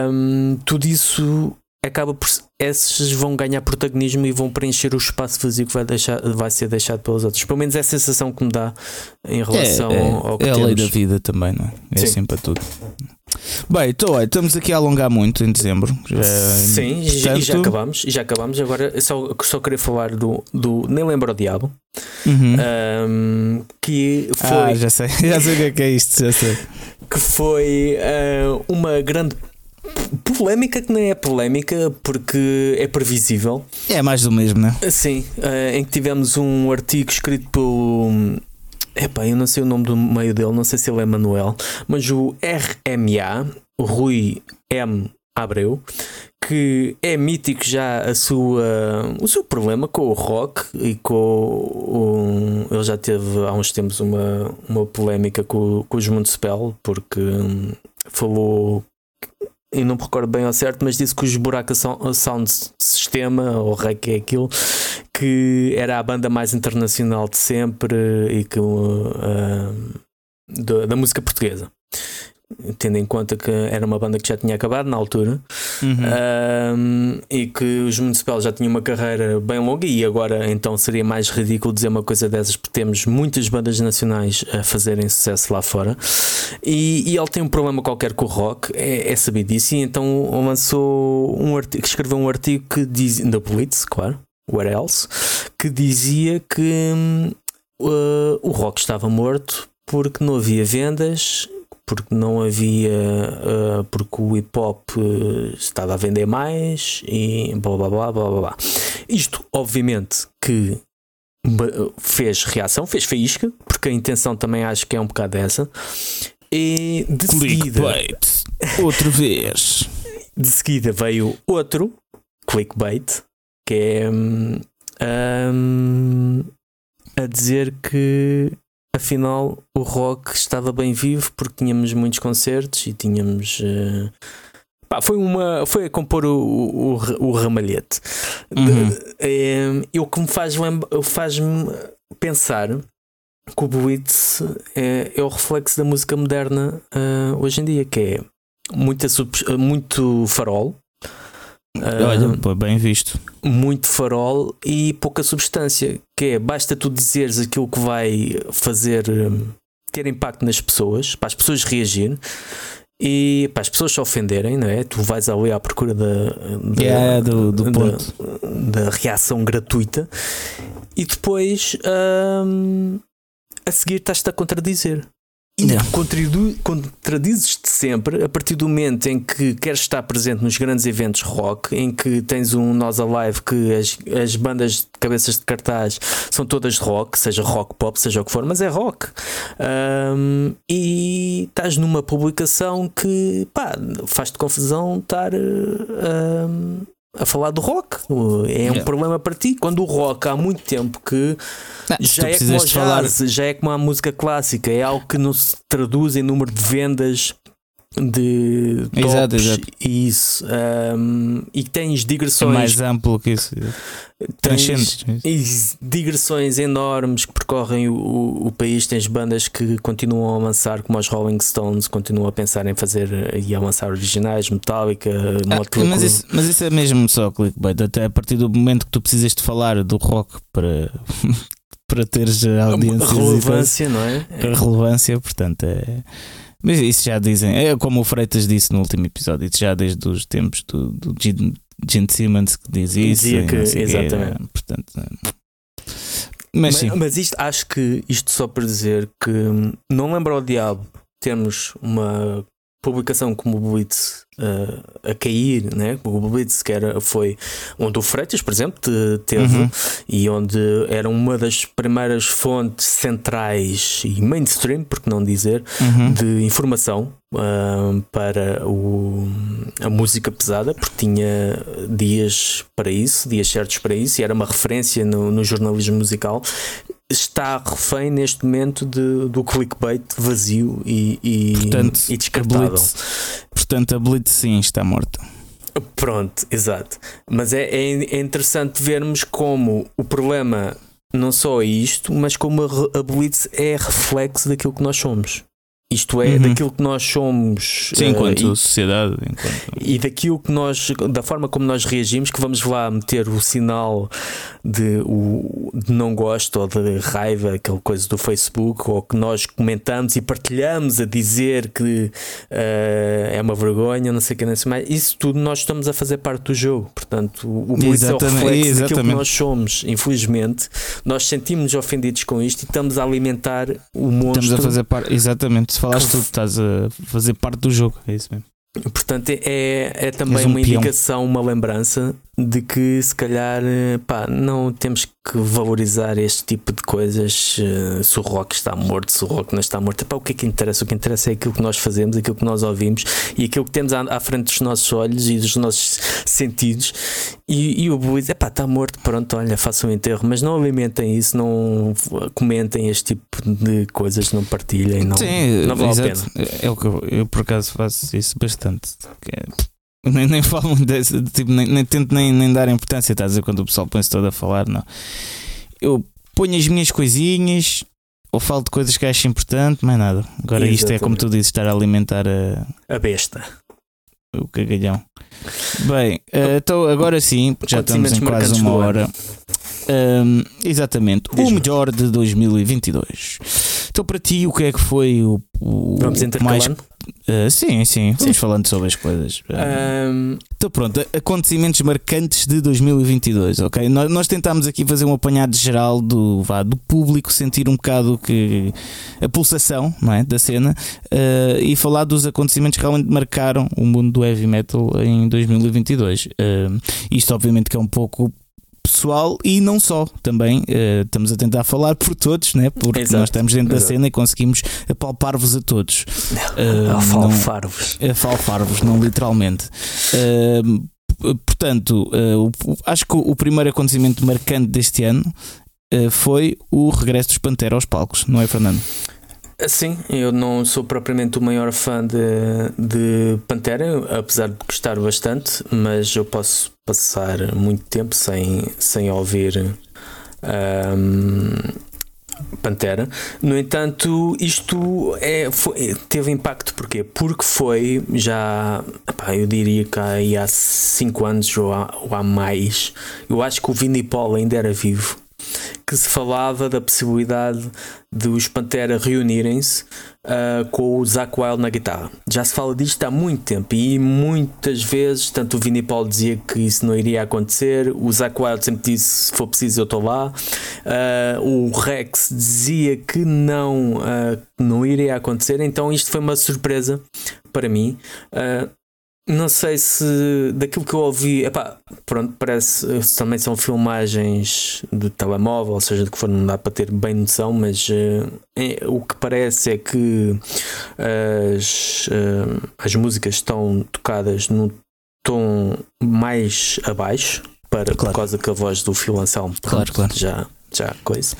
Um, tudo isso acaba por esses vão ganhar protagonismo e vão preencher o espaço vazio que vai, deixar, vai ser deixado pelos outros. Pelo menos é a sensação que me dá em relação é, é, ao que É temos. a lei da vida também, não é? É Sim. assim para tudo. Bem, então, estamos aqui a alongar muito em dezembro. Já, Sim, portanto... e já acabamos. E já acabamos. Agora só, só queria falar do, do Nem Lembro o Diabo. Uhum. Um, que foi. Ah, já sei, já sei o que é, que é isto, já sei. Que foi uh, uma grande polémica que nem é polémica porque é previsível. É mais do mesmo, né? Sim, uh, em que tivemos um artigo escrito pelo. Epá, eu não sei o nome do meio dele, não sei se ele é Manuel, mas o RMA, Rui M. Abreu, que é mítico já a sua, o seu problema com o rock e com ele já teve há uns tempos uma, uma polémica com, com os Municipal porque hum, falou e não me recordo bem ao certo, mas disse que os Buraca Sound Sistema, ou REC é aquilo, que era a banda mais internacional de sempre e que uh, da, da música portuguesa tendo em conta que era uma banda que já tinha acabado na altura uhum. um, e que os Municipal já tinham uma carreira bem longa e agora então seria mais ridículo dizer uma coisa dessas porque temos muitas bandas nacionais a fazerem sucesso lá fora e, e ele tem um problema qualquer com o rock, é, é sabido disso e então lançou um artigo, escreveu um artigo que diz, da Blitz, claro, Where Else, que dizia que uh, o rock estava morto porque não havia vendas porque não havia, uh, porque o hip hop uh, estava a vender mais e blá blá blá blá blá. Isto, obviamente, que fez reação, fez faísca, porque a intenção também acho que é um bocado essa. E de seguida, outra vez. De seguida veio outro clickbait que é um, um, a dizer que afinal o rock estava bem vivo porque tínhamos muitos concertos e tínhamos. Uh, pá, foi uma. Foi a compor o, o, o ramalhete. Uhum. De, uh, o que me faz, faz -me pensar que o Blitz é, é o reflexo da música moderna uh, hoje em dia, que é muita, muito farol, Olha, uh, bem visto. Muito farol e pouca substância. Que é, basta tu dizeres aquilo que vai fazer hum, ter impacto nas pessoas, para as pessoas reagirem e para as pessoas se ofenderem, não é? Tu vais ali à procura da, da, yeah, do, do ponto. Da, da, reação gratuita e depois hum, a seguir estás-te a contradizer. E contradizes-te sempre a partir do momento em que queres estar presente nos grandes eventos rock, em que tens um Nós Alive que as, as bandas de cabeças de cartaz são todas de rock, seja rock pop, seja o que for, mas é rock. Um, e estás numa publicação que pá, faz-te confusão estar. Um, a falar do rock. É um problema para ti. Quando o rock há muito tempo que não, já é como jazz, falar... já é como a música clássica, é algo que não se traduz em número de vendas de tops exato, exato. e isso um, e tens digressões é mais amplo que isso. Tens digressões enormes que percorrem o, o, país. Tens bandas que continuam a avançar como os Rolling Stones continuam a pensar em fazer e a avançar originais Metallica ah, mas, isso, mas isso é mesmo só clickbait. Até a partir do momento que tu precisas de falar do rock para para teres audiência relevância não é? a relevância portanto é mas isso já dizem, é como o Freitas disse no último episódio, isso já desde os tempos do, do Gene Simmons que diz isso. Dizia que, exatamente. Que, portanto, mas, mas, mas, isto acho que isto só para dizer que não lembro ao diabo termos uma publicação como o Blitz uh, a cair, né? o Blitz que era, foi onde o Freitas, por exemplo, teve uhum. e onde era uma das primeiras fontes centrais e mainstream, por que não dizer, uhum. de informação uh, para o, a música pesada, porque tinha dias para isso, dias certos para isso, e era uma referência no, no jornalismo musical. Está refém neste momento de, do clickbait vazio e, e, Portanto, e descartável. A Blitz, portanto, a Blitz sim está morta. Pronto, exato. Mas é, é, é interessante vermos como o problema não só é isto, mas como a, a Blitz é reflexo daquilo que nós somos. Isto é, uhum. daquilo que nós somos. Sim, enquanto uh, e, sociedade. Enquanto... E daquilo que nós. da forma como nós reagimos, que vamos lá meter o sinal de, o, de não gosto ou de raiva, aquela coisa do Facebook, ou que nós comentamos e partilhamos a dizer que uh, é uma vergonha, não sei o que, não sei mais. Isso tudo nós estamos a fazer parte do jogo. Portanto, o Blitz é o reflexo exatamente. daquilo que nós somos. Infelizmente, nós sentimos-nos ofendidos com isto e estamos a alimentar o monstro. Estamos a fazer parte. Exatamente se falaste tudo, estás a fazer parte do jogo, é isso mesmo. Portanto, é, é também um uma peão. indicação, uma lembrança de que se calhar pá, não temos que valorizar este tipo de coisas. Eh, se o rock está morto, se o rock não está morto, pá, o que é que interessa? O que interessa é aquilo que nós fazemos, aquilo que nós ouvimos e aquilo que temos à, à frente dos nossos olhos e dos nossos sentidos. E, e o blues, é pá, está morto, pronto, olha, façam um enterro, mas não alimentem isso, não comentem este tipo de coisas, não partilhem, não, Sim, não vale exato. a pena. É o que eu, eu, por acaso faço isso bastante. Nem, nem falo desse, tipo, nem, nem tento nem, nem dar importância, estás a dizer, quando o pessoal põe-se todo a falar, não. Eu ponho as minhas coisinhas, ou falo de coisas que acho importante, mais nada. Agora Exatamente. isto é como tu dizes, estar a alimentar a, a besta. O cagalhão. Bem, uh, então agora sim, já estamos em quase uma hora. Um, exatamente, o melhor de 2022. Então, para ti, o que é que foi o, o Vamos mais. Uh, sim, sim, vamos sim. falando sobre as coisas. Um... Então, pronto, acontecimentos marcantes de 2022, ok? Nós, nós tentámos aqui fazer um apanhado geral do, vá, do público, sentir um bocado que a pulsação não é, da cena uh, e falar dos acontecimentos que realmente marcaram o mundo do heavy metal em 2022. Uh, isto, obviamente, que é um pouco pessoal e não só. Também uh, estamos a tentar falar por todos, né? porque Exato. nós estamos dentro Exato. da cena e conseguimos apalpar-vos a todos. Uh, Afalfar-vos. Afalfar-vos, não literalmente. Uh, portanto, uh, acho que o primeiro acontecimento marcante deste ano foi o regresso dos Pantera aos palcos, não é, Fernando? Sim, eu não sou propriamente o maior fã de, de Pantera, apesar de gostar bastante, mas eu posso passar muito tempo sem, sem ouvir um, Pantera. No entanto, isto é, foi, teve impacto porquê? Porque foi já, epá, eu diria que há, há 5 anos ou há, ou há mais, eu acho que o Vinnie Paul ainda era vivo que se falava da possibilidade de os Pantera reunirem-se uh, com o Zac Wild na guitarra. Já se fala disto há muito tempo e muitas vezes, tanto o Vinnie Paul dizia que isso não iria acontecer, o Zac Wild sempre disse: se for preciso, eu estou lá. Uh, o Rex dizia que não, uh, não iria acontecer, então isto foi uma surpresa para mim. Não sei se daquilo que eu ouvi, epá, pronto, parece também são filmagens de telemóvel, ou seja, de que for, não dá para ter bem noção, mas uh, é, o que parece é que as, uh, as músicas estão tocadas no tom mais abaixo, para, claro. por causa que a voz do Phil Anselmo claro, claro. já já coisa.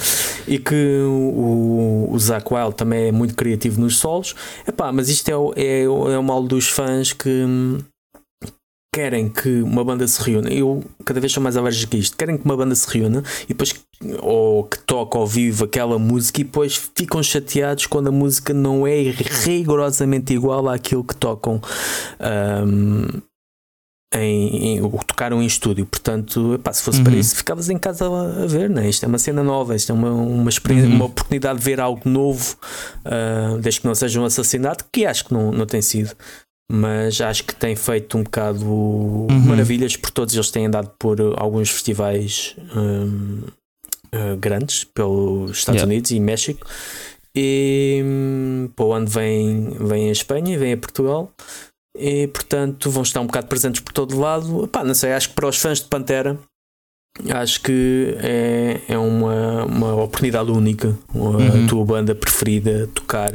E que o, o Zach Wild também é muito criativo nos solos. Epá, mas isto é, o, é, é o mal dos fãs que hum, querem que uma banda se reúna. Eu cada vez sou mais alérgico a isto. Querem que uma banda se reúna e depois ou que toque ao vivo aquela música e depois ficam chateados quando a música não é rigorosamente igual àquilo que tocam. Um, em, em, tocaram em estúdio. Portanto, epá, se fosse uhum. para isso, ficavas em casa a, ver. Né? Isto é uma cena nova, isto é uma, uma, experiência, uhum. uma oportunidade de ver algo novo, uh, desde que não seja um assassinato, que acho que não, não tem sido. Mas acho que tem feito um bocado uhum. maravilhas, por todos eles têm andado por alguns festivais um, uh, ah, grandes pelos Estados yeah. Unidos e México. E um, para o ano vem, vem a Espanha e vem a Portugal e portanto vão estar um bocado presentes por todo lado. Pá, não sei, acho que para os fãs de Pantera acho que é, é uma, uma oportunidade única. A uhum. tua banda preferida tocar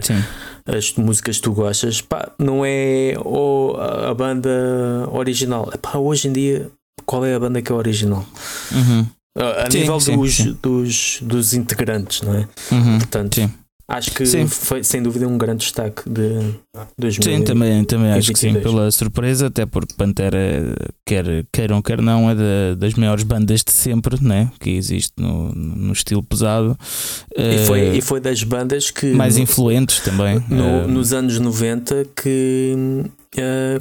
as músicas que tu gostas, pá, não é ou a banda original. Pá, hoje em dia, qual é a banda que é original? Uhum. A, a Sim, nível sim, dos, sim. Dos, dos integrantes, não é? Uhum. Portanto, Sim. Acho que Sim. foi sem dúvida um grande destaque de 2000. Sim, também, também acho que sim, 22. pela surpresa, até porque Pantera, quer queiram, quer não, é da- das maiores bandas de sempre, né? Que existe no, no estilo pesado. E foi, Eh, e foi das bandas que mais influentes também. no- eh, nos anos 90 que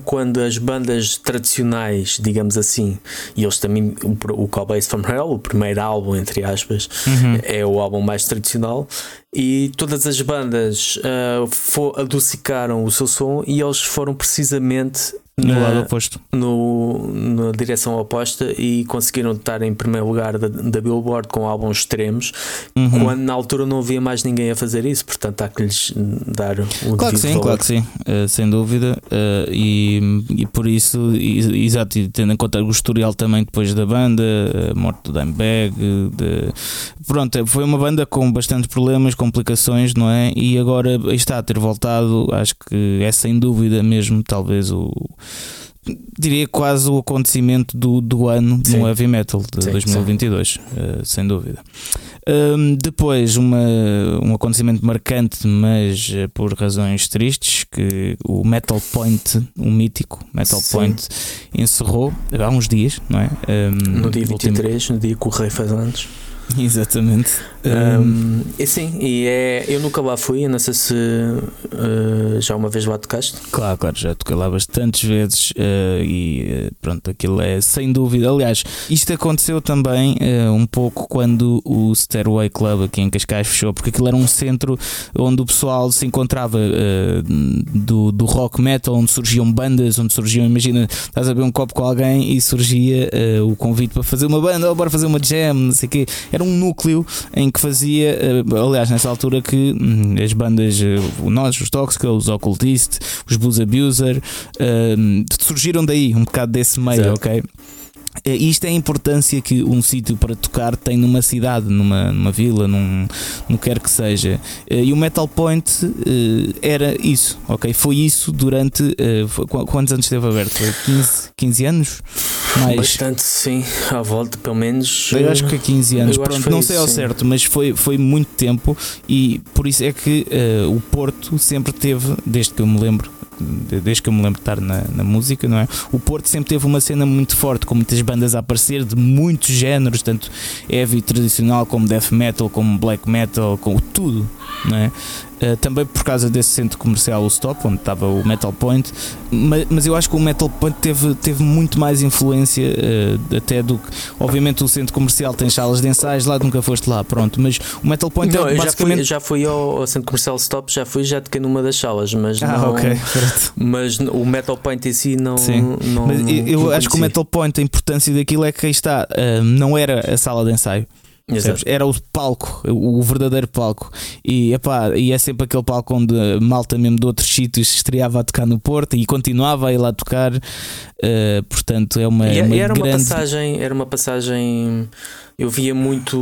quando as bandas tradicionais, digamos assim, e eles também, o, Cowboys from Hell, o primeiro álbum, entre aspas, uhum. é o álbum mais tradicional, e todas as bandas eh, fo- adocicaram o seu som e eles foram precisamente no na- lado oposto. no, na direção oposta e conseguiram estar em primeiro lugar da, da Billboard com álbuns extremos, Uhum. quando na altura não havia mais ninguém a fazer isso, portanto há que lhes dar o Claro que sim, valor. claro que sim, eh, sem dúvida. eh, e, e por isso, e- exato, e tendo em conta o historial também depois da banda, a morte do Dimebag, de, pronto, foi uma banda com bastantes problemas, complicações, não é? E agora está a ter voltado, acho que é sem dúvida mesmo, talvez o. Diria quase o acontecimento do, do ano Sim. no heavy metal de Sim, 2022, eh, sem dúvida. Hum, depois, uma, um acontecimento marcante, mas eh, por razões tristes, que o Metal Point, o mítico Metal Sim. Point, encerrou há uns dias, não é? Hum, No dia último- 23, no dia que o Rei faz anos. Exatamente. Um, e sim, e é, eu nunca lá fui, não sei se uh, já uma vez lá tocaste. Claro, claro, já toquei lá bastantes vezes eh, e eh, pronto, aquilo é sem dúvida. Aliás, isto aconteceu também eh, um pouco quando o Stairway Club aqui em Cascais fechou, porque aquilo era um centro onde o pessoal se encontrava do, do rock metal, onde surgiam bandas, onde surgiam, imagina, estás a beber um copo com alguém e surgia o convite para fazer uma banda, ou bora fazer uma jam, não sei o quê. Era um núcleo em que fazia, eh, aliás, nessa altura que hum, as bandas, eh, nós, os Toxical, os Occultist, os Blues Abuser, eh, surgiram daí, um bocado desse meio, Exato. ok? Eh, Isto é a importância que um sítio para tocar tem numa cidade, numa, numa vila, num, no que quer que seja. Eh, E o Metal Point eh, era isso, ok? Foi isso durante. quantos anos esteve aberto? Foi 15, 15 anos? Mais. Bastante, sim, à volta, pelo menos. Eu acho que é 15 anos, pronto, não sei isso, ao sim. certo, mas foi, foi muito tempo e por isso é que eh, o Porto sempre teve, desde que eu me lembro, desde que eu me lembro de estar na, na música, não é? O Porto sempre teve uma cena muito forte, com muitas bandas a aparecer de muitos géneros, tanto heavy tradicional como death metal, como black metal, com tudo, Eh, também por causa desse centro comercial, o Stop, onde estava o Metal Point, mas, mas eu acho que o Metal Point teve, teve muito mais influência eh, até do que. Obviamente, o centro comercial tem salas de ensaios, lá nunca foste lá, pronto, mas o Metal Point Não, é eu já basicamente. fui, já fui ao, ao centro comercial Stop, já fui, já toquei numa das salas, mas Ah, não. ok, pronto. Mas o Metal Point em si não. Sim. não Mas eu, eu não acho que o. Metal Point, a importância daquilo é que aí está, eh, não era a sala de ensaio. Era o palco, o, verdadeiro palco. E, epá, e é sempre aquele palco onde malta mesmo de outros sítios estreava a tocar no Porto e continuava a ir lá tocar. Eh, portanto, é uma, E, uma e era uma grande. passagem, era uma passagem. Eu via muito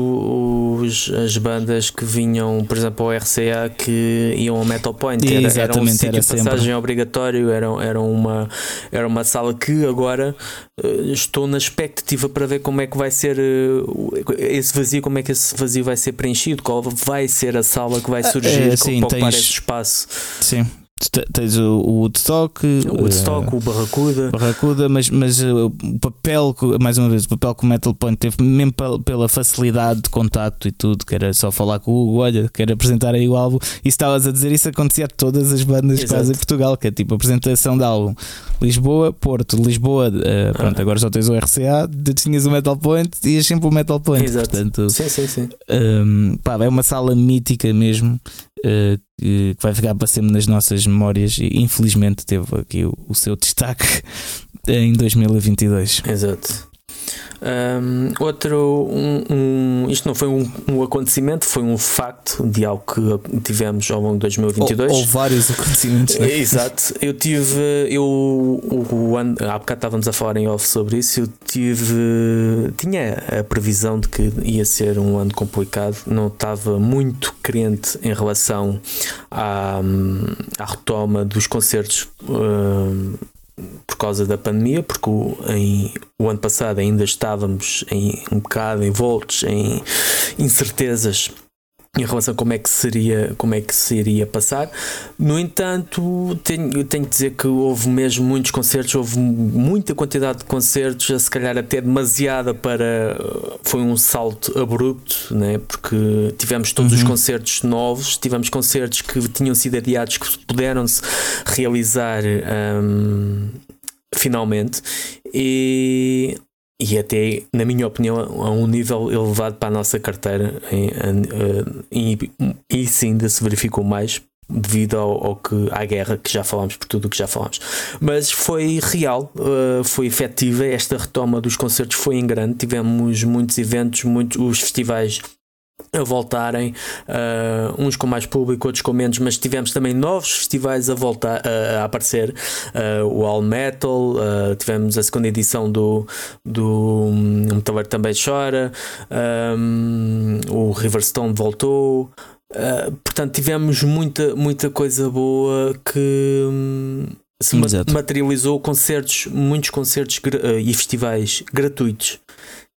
os, as bandas que vinham, por exemplo, ao RCA que iam ao Metal Point. Era, era um Exatamente, sítio era de passagem obrigatório, era, era, uma, era uma sala que agora eh, estou na expectativa para ver como é que vai ser eh, esse vazio, como é que esse vazio vai ser preenchido, qual vai ser a sala que vai surgir é, sim, para tens- esse espaço. Sim. Te- Tens o, o Woodstock, O eh, Woodstock, o Barracuda. Barracuda, mas, mas eh, o papel, que- mais uma vez, o papel que o Metal Point teve, mesmo pel- pela facilidade de contacto e tudo, que era só falar com o Hugo, olha, quero apresentar aí o álbum, e estavas a dizer isso, acontecia a todas as bandas Exato. quase em Portugal, que é tipo apresentação de álbum. Lisboa, Porto, Lisboa, eh, pronto, Ah. agora só tens o RCA, tinhas o Metal Point e ias sempre o Metal Point. Exato. Portanto, Sim, sim, sim. um, pá, é uma sala mítica mesmo uh, que vai ficar para sempre nas nossas memórias e infelizmente teve aqui o, o seu destaque em 2022. Exato. Um, outro, um, um, isto não foi um, um, acontecimento, foi um facto de algo que tivemos ao longo de 2022. Ou, ou vários acontecimentos. Né? Exato. Eu tive, eu, o, o há bocado estávamos a falar em off sobre isso. Eu tive, tinha a previsão de que ia ser um ano complicado, não estava muito crente em relação à, à retoma dos concertos. Um, por causa da pandemia, porque o, em, o ano passado ainda estávamos em, um bocado envoltos em incertezas em relação a como é que seria, como é que seria passar. No entanto, tenho, tenho que dizer que houve mesmo muitos concertos, houve muita quantidade de concertos, se calhar até demasiada para. Foi um salto abrupto, né? porque tivemos todos uhum. os concertos novos, tivemos concertos que tinham sido adiados que puderam-se realizar. Um, finalmente e e até, na minha opinião, a um nível elevado para a nossa carteira, e, e, e sim ainda se verificou mais devido ao, ao, que à guerra que já falámos por tudo o que já falámos. Mas foi real uh, foi efetiva esta retoma dos concertos foi em grande. Tivemos muitos eventos muitos os festivais a voltarem, uh, uns com mais público, outros com menos, mas tivemos também novos festivais a voltar uh, a aparecer. Uh, o All Metal, tivemos a segunda edição do, do um, Metaleiro Também Chora, um, o Riverstone voltou. portanto, tivemos muita, muita coisa boa que um, se Exato. materializou concertos, muitos concertos e festivais gratuitos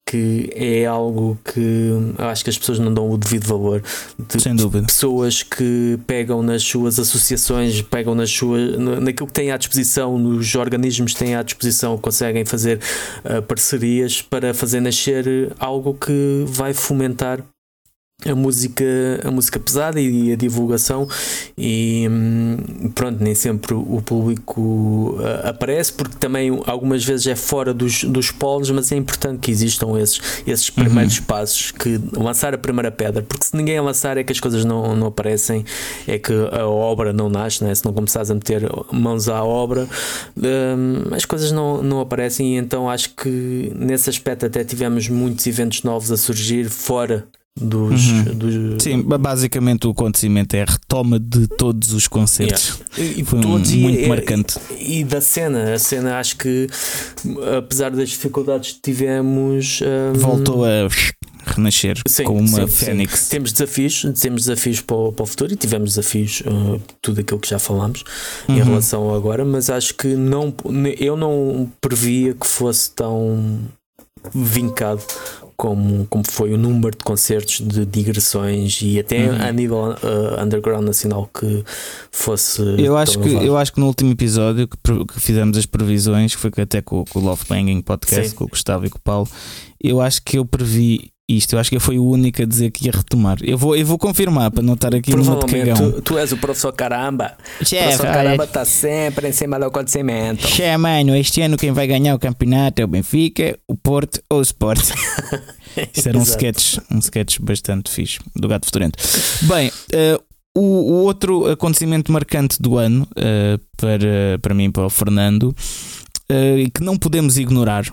que é algo que acho que as pessoas não dão o devido valor. De Sem dúvida. Pessoas que pegam nas suas associações, pegam nas suas, naquilo que têm à disposição, nos organismos que têm à disposição, conseguem fazer uh, parcerias para fazer nascer algo que vai fomentar a música, a música pesada e a divulgação e hum, pronto, nem sempre o público uh, aparece porque também algumas vezes é fora dos, dos polos, mas é importante que existam esses, esses uhum. primeiros uhum. passos que lançar a primeira pedra, porque se ninguém a lançar é que as coisas não, não aparecem, é que a obra não nasce, né? se não começares a meter mãos à obra, um, as coisas não, não aparecem e então acho que nesse aspecto até tivemos muitos eventos novos a surgir fora dos, uhum. dos, Sim, basicamente o acontecimento é a retoma de todos os concertos. Yeah. E, Foi todos, muito e, marcante. E da cena, a cena acho que apesar das dificuldades que tivemos um... voltou a renascer sim, como uma sim, fênix. Sim. Temos desafios, temos desafios para o, para o, futuro e tivemos desafios, uh, tudo aquilo que já falámos uhum. em relação a agora, mas acho que não, eu não previa que fosse tão vincado como, como foi o número de concertos, de digressões e até uhum. a nível uh, underground nacional que fosse. Eu acho que, eu acho que no último episódio que, que fizemos as previsões, que foi até com, com o Love Banging Podcast, Sim. com o Gustavo e com o Paulo, eu acho que eu previ isto. Eu acho que eu fui o único a dizer que ia retomar. Eu vou, eu vou confirmar para não estar aqui no tu, tu és o professor caramba. Chefe, o professor caramba está sempre em cima do acontecimento. Chefe, mano, este ano quem vai ganhar o campeonato é o Benfica, o Porto ou o Sport. Isto era um sketch, um sketch bastante fixe do Gato Futurento. Bem, uh, o, o, outro acontecimento marcante do ano uh, para, para mim, para o Fernando, uh, que não podemos ignorar,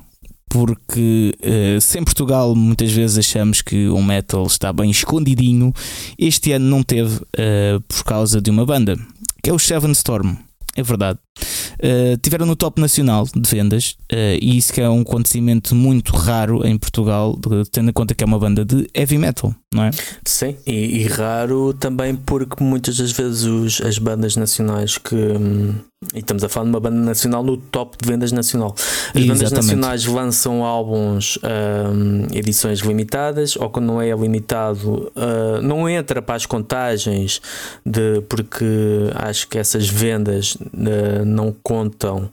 porque uh, se em Portugal muitas vezes achamos que o metal está bem escondidinho, este ano não teve uh, por causa de uma banda, que é o Seven Storm. É verdade. Uh, tiveram no top nacional de vendas e isso que é um acontecimento muito raro em Portugal, tendo em conta que é uma banda de heavy metal, não é? Sim, e, e raro também porque muitas das vezes os, as bandas nacionais que. Hum e estamos a falar de uma banda nacional no top de vendas nacional. As Exatamente. bandas nacionais lançam álbuns, um, edições limitadas, ou quando não é limitado, uh, não entra para as contagens, de, porque acho que essas vendas uh, não contam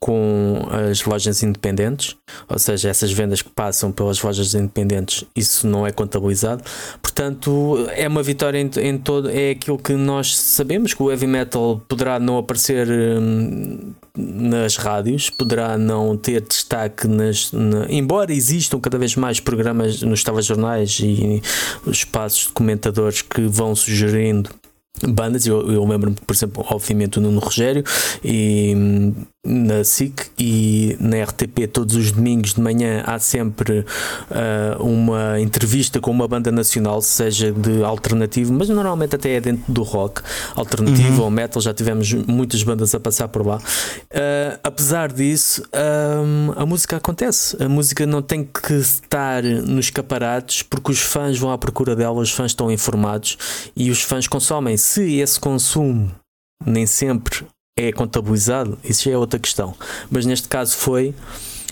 com as lojas independentes, ou seja, essas vendas que passam pelas lojas independentes, isso não é contabilizado. Portanto, é uma vitória em, em todo, é aquilo que nós sabemos que o heavy metal poderá não aparecer hum, nas rádios, poderá não ter destaque nas, na, embora existam cada vez mais programas nos telejornais e espaços de comentadores que vão sugerindo bandas. Eu, eu lembro-me, por exemplo, obviamente, o Nuno Rogério, e hum, na SIC e na RTP todos os domingos de manhã há sempre uh, uma entrevista com uma banda nacional, seja de alternativo, mas normalmente até é dentro do rock alternativo uhum. ou metal, já tivemos muitas bandas a passar por lá. Uh, apesar disso, um, a música acontece. A música não tem que estar nos escaparates porque os fãs vão à procura dela, os fãs estão informados e os fãs consomem. Se esse consumo nem sempre é contabilizado, isso já é outra questão. Mas neste caso foi.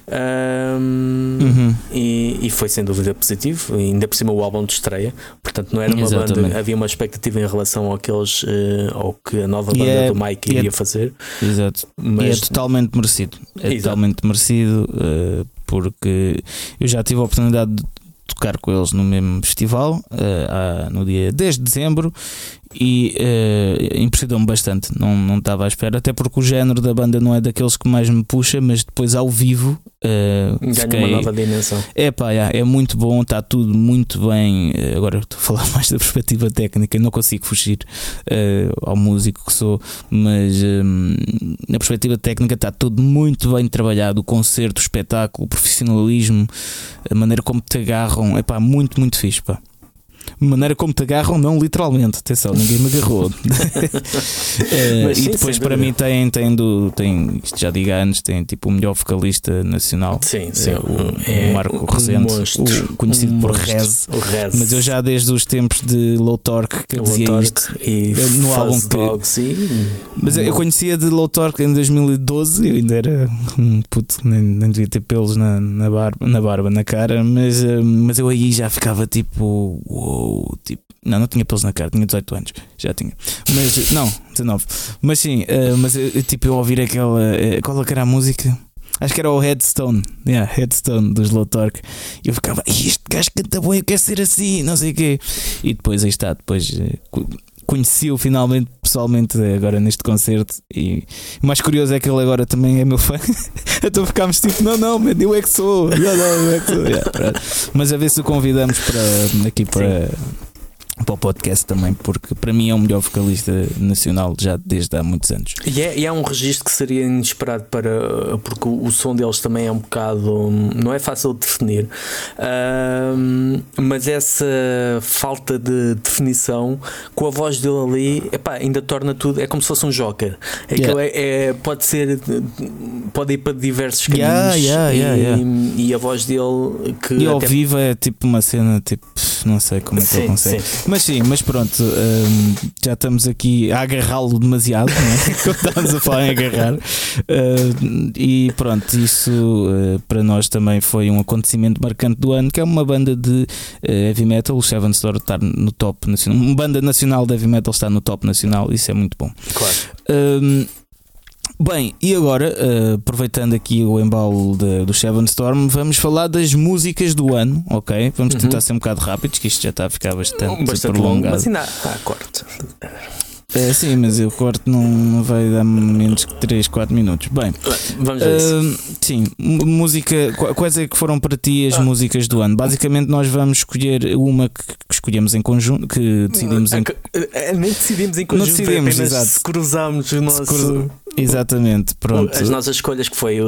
Um, uhum. e, e, foi sem dúvida positivo, ainda por cima o álbum de estreia, portanto não era uma Exatamente. banda, havia uma expectativa em relação àqueles uh, ao que a nova banda é, do Mike iria é, fazer. Exato, mas, e é totalmente merecido, é Exato. totalmente merecido uh, porque eu já tive a oportunidade de tocar com eles no mesmo festival uh, no dia 10 de dezembro e uh, impressionou-me bastante. Não, não estava à espera, até porque o género da banda não é daqueles que mais me puxa, mas depois ao vivo uh, ganha fiquei... uma nova dimensão. É pá, é, é muito bom, está tudo muito bem. Eh, agora estou a falar mais da perspectiva técnica, não consigo fugir uh, ao músico que sou, mas na perspectiva técnica está tudo muito bem trabalhado. O concerto, o espetáculo, o profissionalismo, a maneira como te agarram, é pá, muito, muito fixe. Pá maneira como te agarram, não literalmente. Atenção, ninguém me agarrou. uh, e depois para mim tem, tem, do, tem, isto já diga antes, tem tipo o melhor vocalista nacional. Sim, sim. É, o, é, Marco Rezende, o, conhecido um por Rez. Mas eu já desde os tempos de Low Torque que dizia Torque isto e eh, no álbum que. Dogs e... Mas eu conhecia de Low Torque em 2012, eu ainda era um puto, nem, nem devia ter pelos na, na, barba, na barba, na cara, mas, eh, mas eu aí já ficava tipo. Uou, tipo. Não, não tinha pelos na cara, tinha 18 anos, já tinha. Mas, não, 19. Mas sim, uh, mas eu, tipo, eu ouvir aquela. Uh, qual é era a música? Acho que era o Headstone, yeah, Headstone dos Low Torque. E eu ficava, este gajo canta bem, eu quero ser assim, não sei o quê. E depois aí está, depois conheci-o finalmente pessoalmente agora neste concerto. E o mais curioso é que ele agora também é meu fã. então ficámos tipo, não, não, man, eu é que sou, não, não, eu é que sou. Yeah, Mas a ver se o convidamos para aqui para. Sim para o podcast também, porque para mim é o melhor vocalista nacional já desde há muitos anos. E é, e é um registro que seria inesperado para. porque o, o, som deles também é um bocado. não é fácil de definir, uh, mas essa falta de definição com a voz dele ali epá, ainda torna tudo. é como se fosse um joker. É yeah. é, é, pode ser. pode ir para diversos caminhos yeah, yeah, e, e, a voz dele que. E ao vivo é tipo uma cena tipo. não sei como é que sim, ele consegue. Sim. Mas sim, mas pronto, um, já estamos aqui a agarrá-lo demasiado, não é? estamos a falar em agarrar. Uh, e pronto, isso uh, para nós também foi um acontecimento marcante do ano, que é uma banda de uh, heavy metal, o Seven Store está no top nacional. Uma banda nacional de heavy metal está no top nacional, isso é muito bom. Claro. Um, Bem, e agora, uh, aproveitando aqui o embalo de, do Seven Storm, vamos falar das músicas do ano, ok? Vamos uhum. tentar ser um bocado rápidos, que isto já está a ficar bastante, bastante prolongado. Longo, mas ainda há corte. É, sim, mas o corte não, não vai dar menos que 3, 4 minutos. Bem, vamos ver. Uh, sim, música. Quais é que foram para ti as ah. músicas do ano? Basicamente, nós vamos escolher uma que, que escolhemos em conjunto, que decidimos em. Nem decidimos em conjunto, não decidimos, exato. cruzámos o nosso. Exatamente, pronto. As nossas escolhas que foi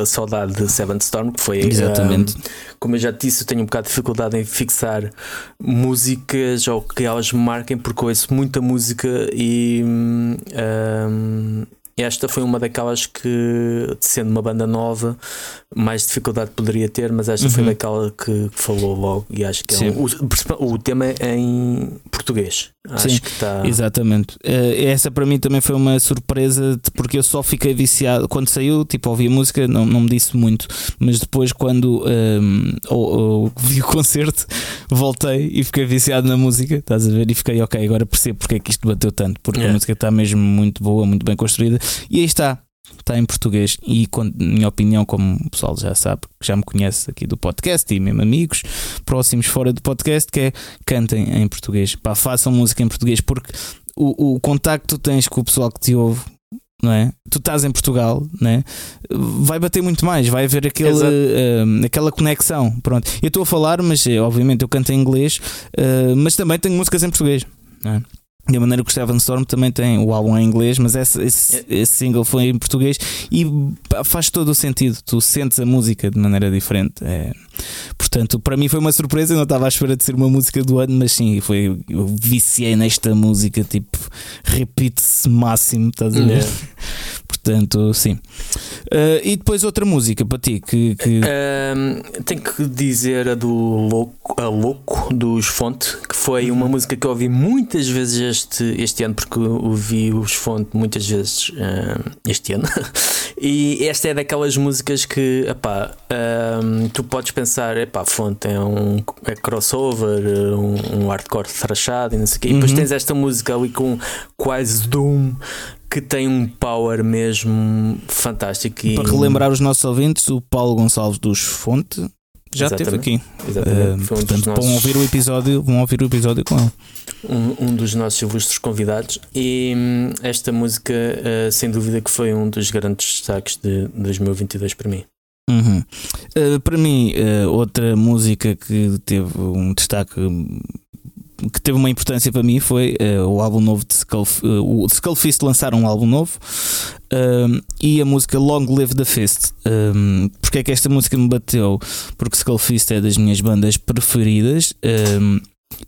a saudade de Seventh Storm, que foi. Exatamente. Um, como eu já disse, eu tenho um bocado de dificuldade em fixar músicas ou que elas me marquem, porque ouço muita música e. Um, esta foi uma daquelas que, sendo uma banda nova, mais dificuldade poderia ter, mas esta uhum. foi daquela que falou logo e acho que é um, o, o tema é em português. Acho Sim, que está. Exatamente. Uh, essa para mim também foi uma surpresa porque eu só fiquei viciado. Quando saiu, tipo, ouvi a música, não, não me disse muito, mas depois, quando um, ehm, ou, ou, vi o concerto, voltei e fiquei viciado na música. Estás a ver? E fiquei, ok, agora percebo porque é que isto bateu tanto. Porque a música está mesmo muito boa, muito bem construída. E aí está, está em português e, minha opinião, como o pessoal já sabe, já me conhece aqui do podcast e mesmo amigos próximos fora do podcast, que é cantem em português, pá, façam música em português, porque o, o contacto que tens com o pessoal que te ouve. Não é? Tu estás em Portugal, né? vai bater muito mais, vai haver aquele, uh, aquela conexão. Pronto. Eu estou a falar, mas eh, obviamente eu canto em inglês, uh, mas também tenho músicas em português. Não é? Da maneira que o Seven Storm também tem o álbum em inglês, mas esse, esse, é. esse, single foi em português e faz todo o sentido. Tu sentes a música de maneira diferente. É, portanto, para mim foi uma surpresa. Eu não estava à espera de ser uma música do ano, mas sim, foi, eu viciei nesta música. Tipo, repite-se máximo, estás a ver? Uhum. Portanto, sim. Uh, e depois outra música para ti que. que... Uh, tenho que dizer a do Louco, a Louco dos Fonte, que foi uma música que eu ouvi muitas vezes este, este ano, porque ouvi os Fonte muitas vezes uh, este ano. e esta é daquelas músicas que epá, tu podes pensar, epá, Fonte é um é crossover, um, um hardcore thrashado e não sei o quê. E depois uhum. tens esta música ali com quase Doom que tem um power mesmo fantástico. E... Para relembrar os nossos ouvintes, o Paulo Gonçalves dos Fonte já esteve aqui. Exatamente. Uh, portanto, um nossos... vão ouvir o episódio, vão ouvir o episódio com ele. Um, um dos nossos ilustres convidados. E hum, esta música, uh, sem dúvida, que foi um dos grandes destaques de 2022 para mim. Uhum. Uh, para mim, outra música que teve um destaque que teve uma importância para mim foi uh, o álbum novo de Skull, uh, o Skullfist lançaram um álbum novo uh, e a música Long Live the Fist. Porque é que esta música me bateu? Porque Skullfist é das minhas bandas preferidas.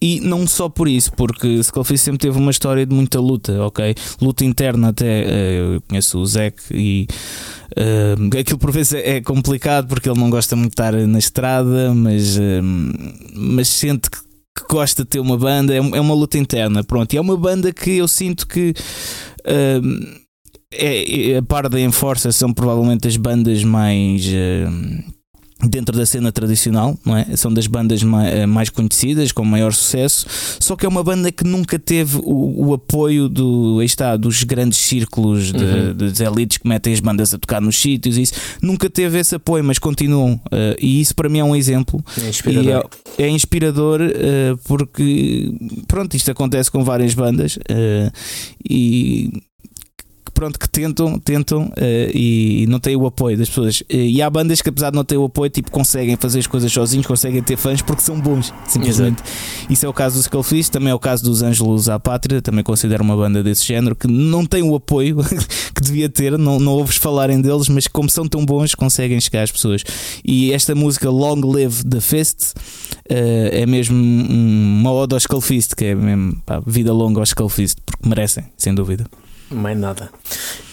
E não só por isso, porque Skullfist sempre teve uma história de muita luta, ok? Luta interna até. Eu conheço o Zack e. Uh, aquilo por vezes é complicado porque ele não gosta muito de estar na estrada, mas, uh, mas sente que que gosta de ter uma banda, é, é uma luta interna, pronto. E é uma banda que eu sinto que. Uh, é, é, a par da Enforcer são provavelmente as bandas mais. Uh, dentro da cena tradicional, não é? São das bandas mais, mais, conhecidas, com maior sucesso, só que é uma banda que nunca teve o, o apoio do, está, dos grandes círculos de, uhum. das elites que metem as bandas a tocar nos sítios, isso nunca teve esse apoio, mas continuam. Uh, e isso para mim é um exemplo. É inspirador. É, é, inspirador uh, porque, pronto, isto acontece com várias bandas uh, e pronto, que tentam, tentam uh, e não têm o apoio das pessoas. Uh, e há bandas que, apesar de não ter o apoio, tipo, conseguem fazer as coisas sozinhos, conseguem ter fãs porque são bons, simplesmente. Exato. Isso é o caso do Skullfist, também é o caso dos Ângelos à Pátria, também considero uma banda desse género que não tem o apoio que devia ter, não, não ouves falarem deles, mas como são tão bons, conseguem chegar às pessoas. E esta música Long Live the Fist uh, é mesmo uma ode ao Skullfist, que é mesmo pá, vida longa ao Skullfist, porque merecem, sem dúvida. Mais nada.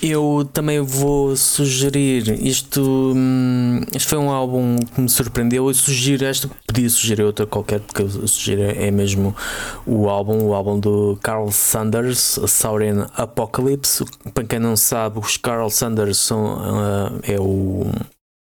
Eu também vou sugerir isto. Hum, este foi um álbum que me surpreendeu. Eu sugiro esta, podia sugerir outra qualquer, porque eu sugiro é mesmo o álbum, o álbum do Carl Sanders, Saurian Apocalypse. Para quem não sabe, os Carl Sanders são, uh, é o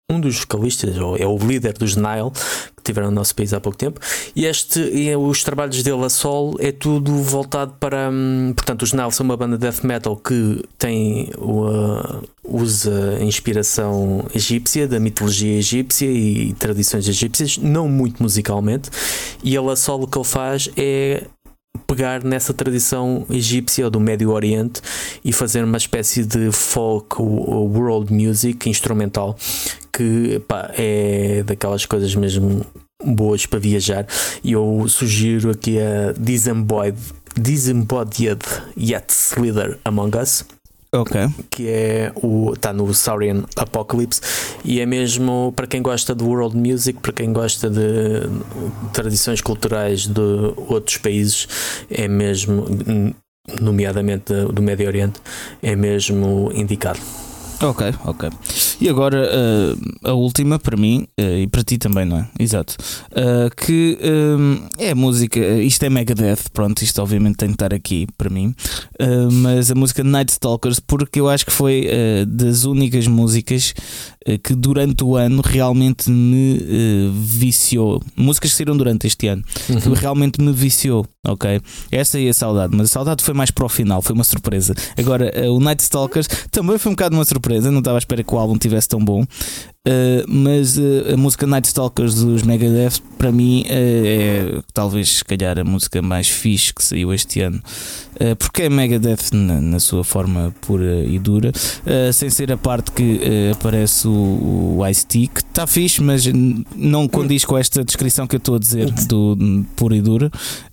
um dos vocalistas, ou é o líder dos Nile, que tiveram no nosso país há pouco tempo, e este e os trabalhos dele a sol é tudo voltado para. Hum, portanto, os Nile são uma banda de death metal que tem uh, usa inspiração egípcia, da mitologia egípcia e tradições egípcias, não muito musicalmente, e ele a solo o que ele faz é pegar nessa tradição egípcia ou do Médio Oriente e fazer uma espécie de folk world music instrumental que pá, é daquelas coisas mesmo boas para viajar. E eu sugiro aqui a Disembodied, Disembodied Yet Slither Among Us Que é o. está no Saurian Apocalypse e é mesmo para quem gosta de world music, para quem gosta de tradições culturais de outros países, é mesmo, nomeadamente do Médio Oriente, é mesmo indicado. Ok, ok. E agora uh, a última para mim uh, e para ti também, não é? Exato. Uh, que é música, isto é Megadeth, pronto, isto obviamente tem de estar aqui para mim, mas a música Night Stalkers, porque eu acho que foi das únicas músicas que durante o ano realmente me viciou. Músicas que saíram durante este ano, uhum. que realmente me viciou, ok? Essa é a saudade, mas a saudade foi mais para o final, foi uma surpresa. Agora, o Night Stalkers também foi um bocado uma surpresa surpresa, não estava à espera que o álbum tivesse tão bom. Uh, mas uh, a música Night Stalkers dos Megadeth, para mim, uh, é talvez, se calhar, a música mais fixe que saiu este ano, porque é Megadeth na, na, sua forma pura e dura, sem ser a parte que aparece o, o Ice-T, que está fixe, mas não condiz com esta descrição que eu estou a dizer do puro e duro,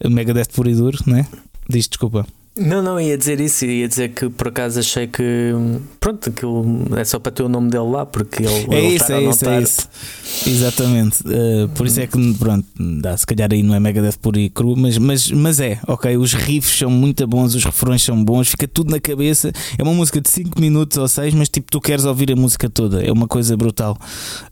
Megadeth puro e duro, né? Diz desculpa. Não, não, ia dizer isso, ia dizer que por acaso achei que pronto, aquilo é só para ter o nome dele lá, porque ele é isso, é isso, é isso. Exatamente. Uh, por isso é que pronto, dá, se calhar aí não é Megadeth por e cru, mas, mas, mas é, ok. Os riffs são muito bons, os refrões são bons, fica tudo na cabeça. É uma música de 5 minutos ou 6, mas tipo, tu queres ouvir a música toda, é uma coisa brutal.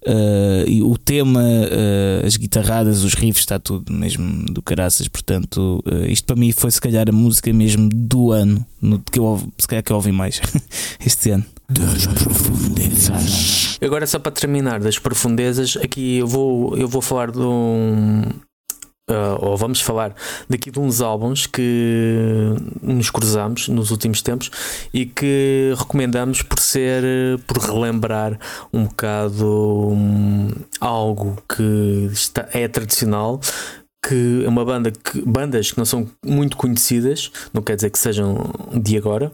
Uh, e o tema, uh, as guitarradas, os riffs, está tudo mesmo do caraças. Portanto, isto para mim foi se calhar a música mesmo do ano, no, que eu, se calhar que eu ouvi mais este ano. Das profundezas. Agora só para terminar das profundezas, aqui eu vou, eu vou falar de um. Uh, ou vamos falar daqui de uns álbuns que nos cruzamos nos últimos tempos e que recomendamos por ser, por relembrar um bocado um, algo que está, é tradicional, que é uma banda que bandas que não são muito conhecidas, não quer dizer que sejam de agora.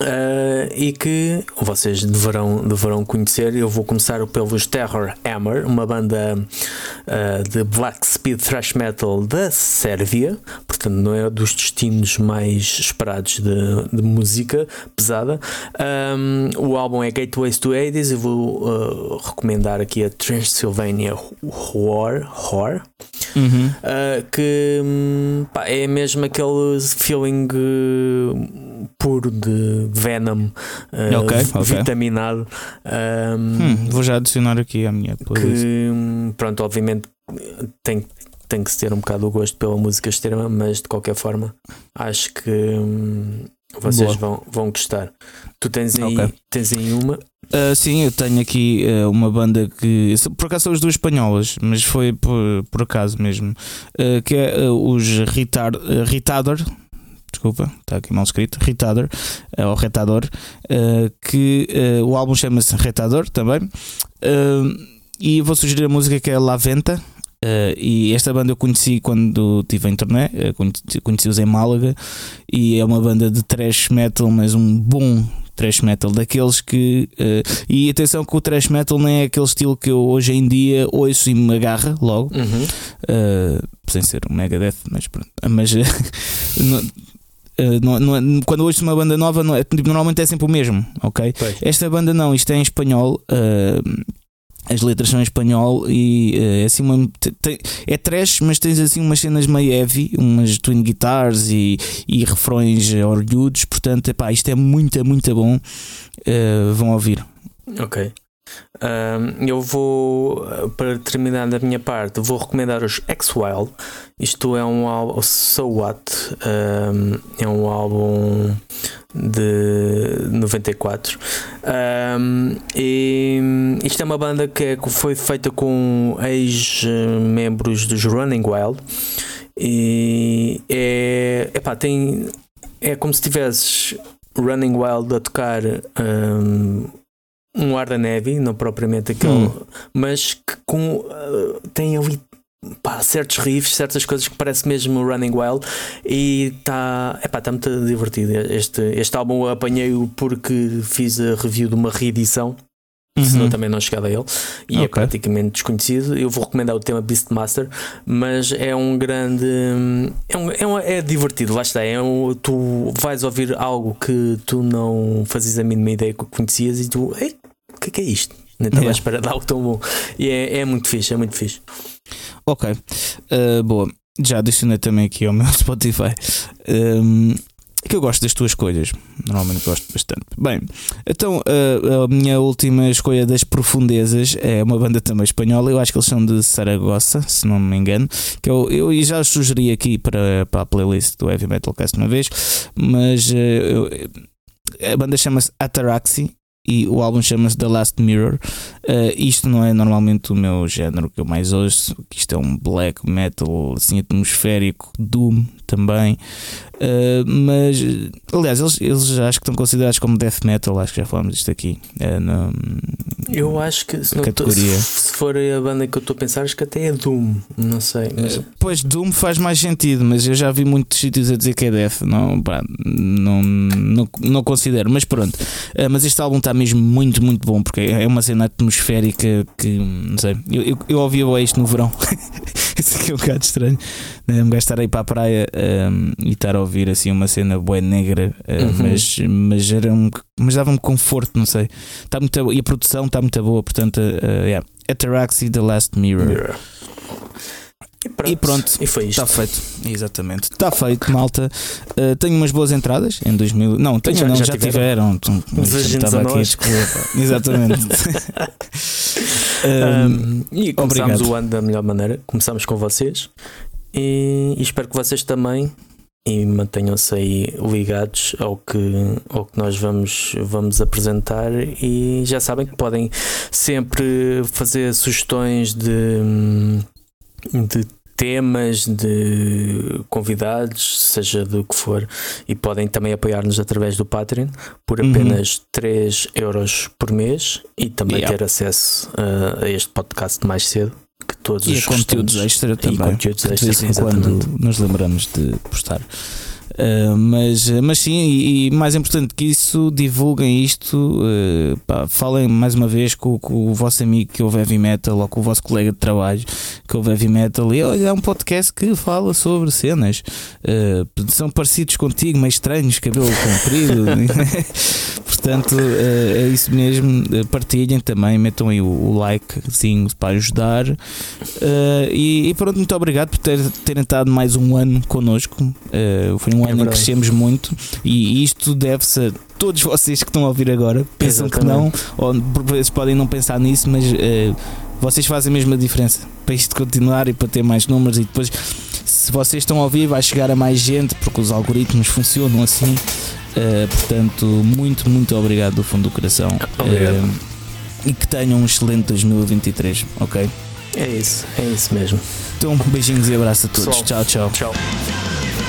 Uh, e que vocês deverão, deverão conhecer. Eu vou começar pelos Terror Hammer, uma banda uh, de black speed thrash metal da Sérvia, portanto, não é dos destinos mais esperados de, de música pesada. Um, o álbum é Gateways to Hades. Eu vou uh, recomendar aqui a Transylvania Horror. Horror Uhum. Uh, que hum, pá, é mesmo aquele feeling puro de Venom uh, okay, okay. vitaminado. Um, hum, vou já adicionar aqui a minha playlist. Que, hum, pronto, obviamente tem, tem que se ter um bocado o gosto pela música extrema, mas de qualquer forma acho que hum, vocês vão, vão gostar. Tu tens aí, okay. tens aí uma. Uh, sim, eu tenho aqui uh, uma banda que. Por acaso são as duas espanholas, mas foi por, por acaso mesmo. Uh, que é os Retard, Retardor. Desculpa, está aqui mal escrito. Retardor, ou Retador. que o álbum chama-se Retador também. e vou sugerir a música que é La Venta. Uh, e esta banda eu conheci quando estive em internet, conheci-os em Málaga, e é uma banda de thrash metal, mas um bom thrash metal, daqueles que. Uh, e atenção que o thrash metal nem é aquele estilo que eu hoje em dia ouço e me agarra logo, uhum. uh, sem ser um Megadeth, mas pronto. Mas. não, não, não, é, quando ouço uma banda nova, não, é, tipo, normalmente é sempre o mesmo, ok? Pois. Esta banda não, isto é em espanhol. Uh, as letras são em espanhol e é assim uma, tem, é trash, mas tens assim umas cenas meio heavy, umas twin guitars e, e refrões orgulhos, portanto, epá, isto é muito, muito bom. Uh, vão ouvir. Ok. Um, eu vou, para terminar da minha parte, vou recomendar os X-Wild. Isto é um álbum, So What, um, é um álbum de 94. Um, e isto é uma banda que é, foi feita com ex-membros dos Running Wild. E é, epá, tem, é como se tivesses Running Wild a tocar um, um ar da neve, não propriamente aquele, hum. mas que com, uh, tem ali pá, certos riffs, certas coisas que parece mesmo Running Wild e está tá muito divertido. Este, este álbum eu apanhei-o porque fiz a review de uma reedição. Uhum. Senão também não chegava a ele e é okay. é praticamente desconhecido. Eu vou recomendar o tema Beastmaster, mas é um grande. É, um, é, um, é divertido, lá está. É um, tu vais ouvir algo que tu não fazias a mínima ideia que conhecias e tu, ei, o que é, que é isto? Nem estava yeah. à espera de algo tão bom. E é, é muito fixe, é muito fixe. Ok, uh, boa. Já adicionei também aqui ao meu Spotify. Um, que eu gosto das tuas escolhas. Normalmente gosto bastante. Bem, então uh, a minha última escolha das profundezas é uma banda também espanhola. Eu acho que eles são de Saragossa, se não me engano. Que eu, eu já sugeri aqui para, para a playlist do Heavy Metal Cast uma vez, mas uh, eu, a banda chama-se Ataraxi e o álbum chama-se The Last Mirror. Uh, isto não é normalmente o meu género que eu mais ouço, isto é um black metal assim atmosférico, doom também. Uh, mas, aliás, eles, eles acho que estão considerados como death metal, acho que já falamos disto aqui. Uh, eu acho que se, categoria. Tô, se, for a banda que eu estou a pensar, acho que até é Doom, não sei. Mas... Uh, pois Doom faz mais sentido, mas eu já vi muitos sítios a dizer que é death, não, pá, não, não, não considero. Mas pronto, mas este álbum está mesmo muito, muito bom porque é uma cena atmosférica que, não sei, eu, eu, eu ouvia isto no verão. Isso aqui é um bocado estranho. Né? Um gajo estar aí para a praia um, e estar a ouvir assim uma cena boa negra, uh, uhum. mas, mas, era um, mas dava-me conforto, não sei. Tá muito, e a produção está muito boa, portanto, uh, yeah. Ataraxi The Last Mirror. Mirror. E pronto. E, pronto, e foi isto. Está feito. Exatamente. Está feito, malta. Uh, tenho umas boas entradas em 2000. Não, tenho, já, não, já, já tiveram. tiveram. Estava aqui Exatamente. um, e começámos obrigado. o ano da melhor maneira. Começámos com vocês e, e espero que vocês também e mantenham-se aí ligados ao que, ao que nós vamos, vamos apresentar e já sabem que podem sempre fazer sugestões de de temas, de convidados, seja do que for, e podem também apoiar-nos através do Patreon por uhum. apenas uhum. 3 euros por mês e também yeah. ter acesso a, a este podcast mais cedo. Todos e os conteúdos extra também. E conteúdos extra, quando nos lembramos de postar. Uh, mas, mas sim, e, e, mais importante que isso, divulguem isto, uh, pá, falem mais uma vez com, com, o vosso amigo que ouve heavy metal ou com o vosso colega de trabalho que ouve heavy metal e olha, é um podcast que fala sobre cenas, uh, são parecidos contigo, meio estranhos, cabelo comprido, portanto é isso mesmo. Partilhem também, metam aí o, o likezinho para ajudar. E, e, pronto, muito obrigado por ter, terem estado mais um ano connosco. foi um ano ano é crescemos muito e isto deve-se a todos vocês que estão a ouvir agora. Pensam Exatamente. que não, ou por vezes podem não pensar nisso, mas uh, vocês fazem a mesma diferença para isto continuar e para ter mais números e depois se vocês estão a ouvir vai chegar a mais gente porque os algoritmos funcionam assim. Uh, portanto, muito, muito obrigado do fundo do coração. Uh, e que tenham um excelente 2023, ok? É isso, é isso mesmo. Então, beijinhos e abraço a todos. Pessoal, tchau, tchau. Tchau.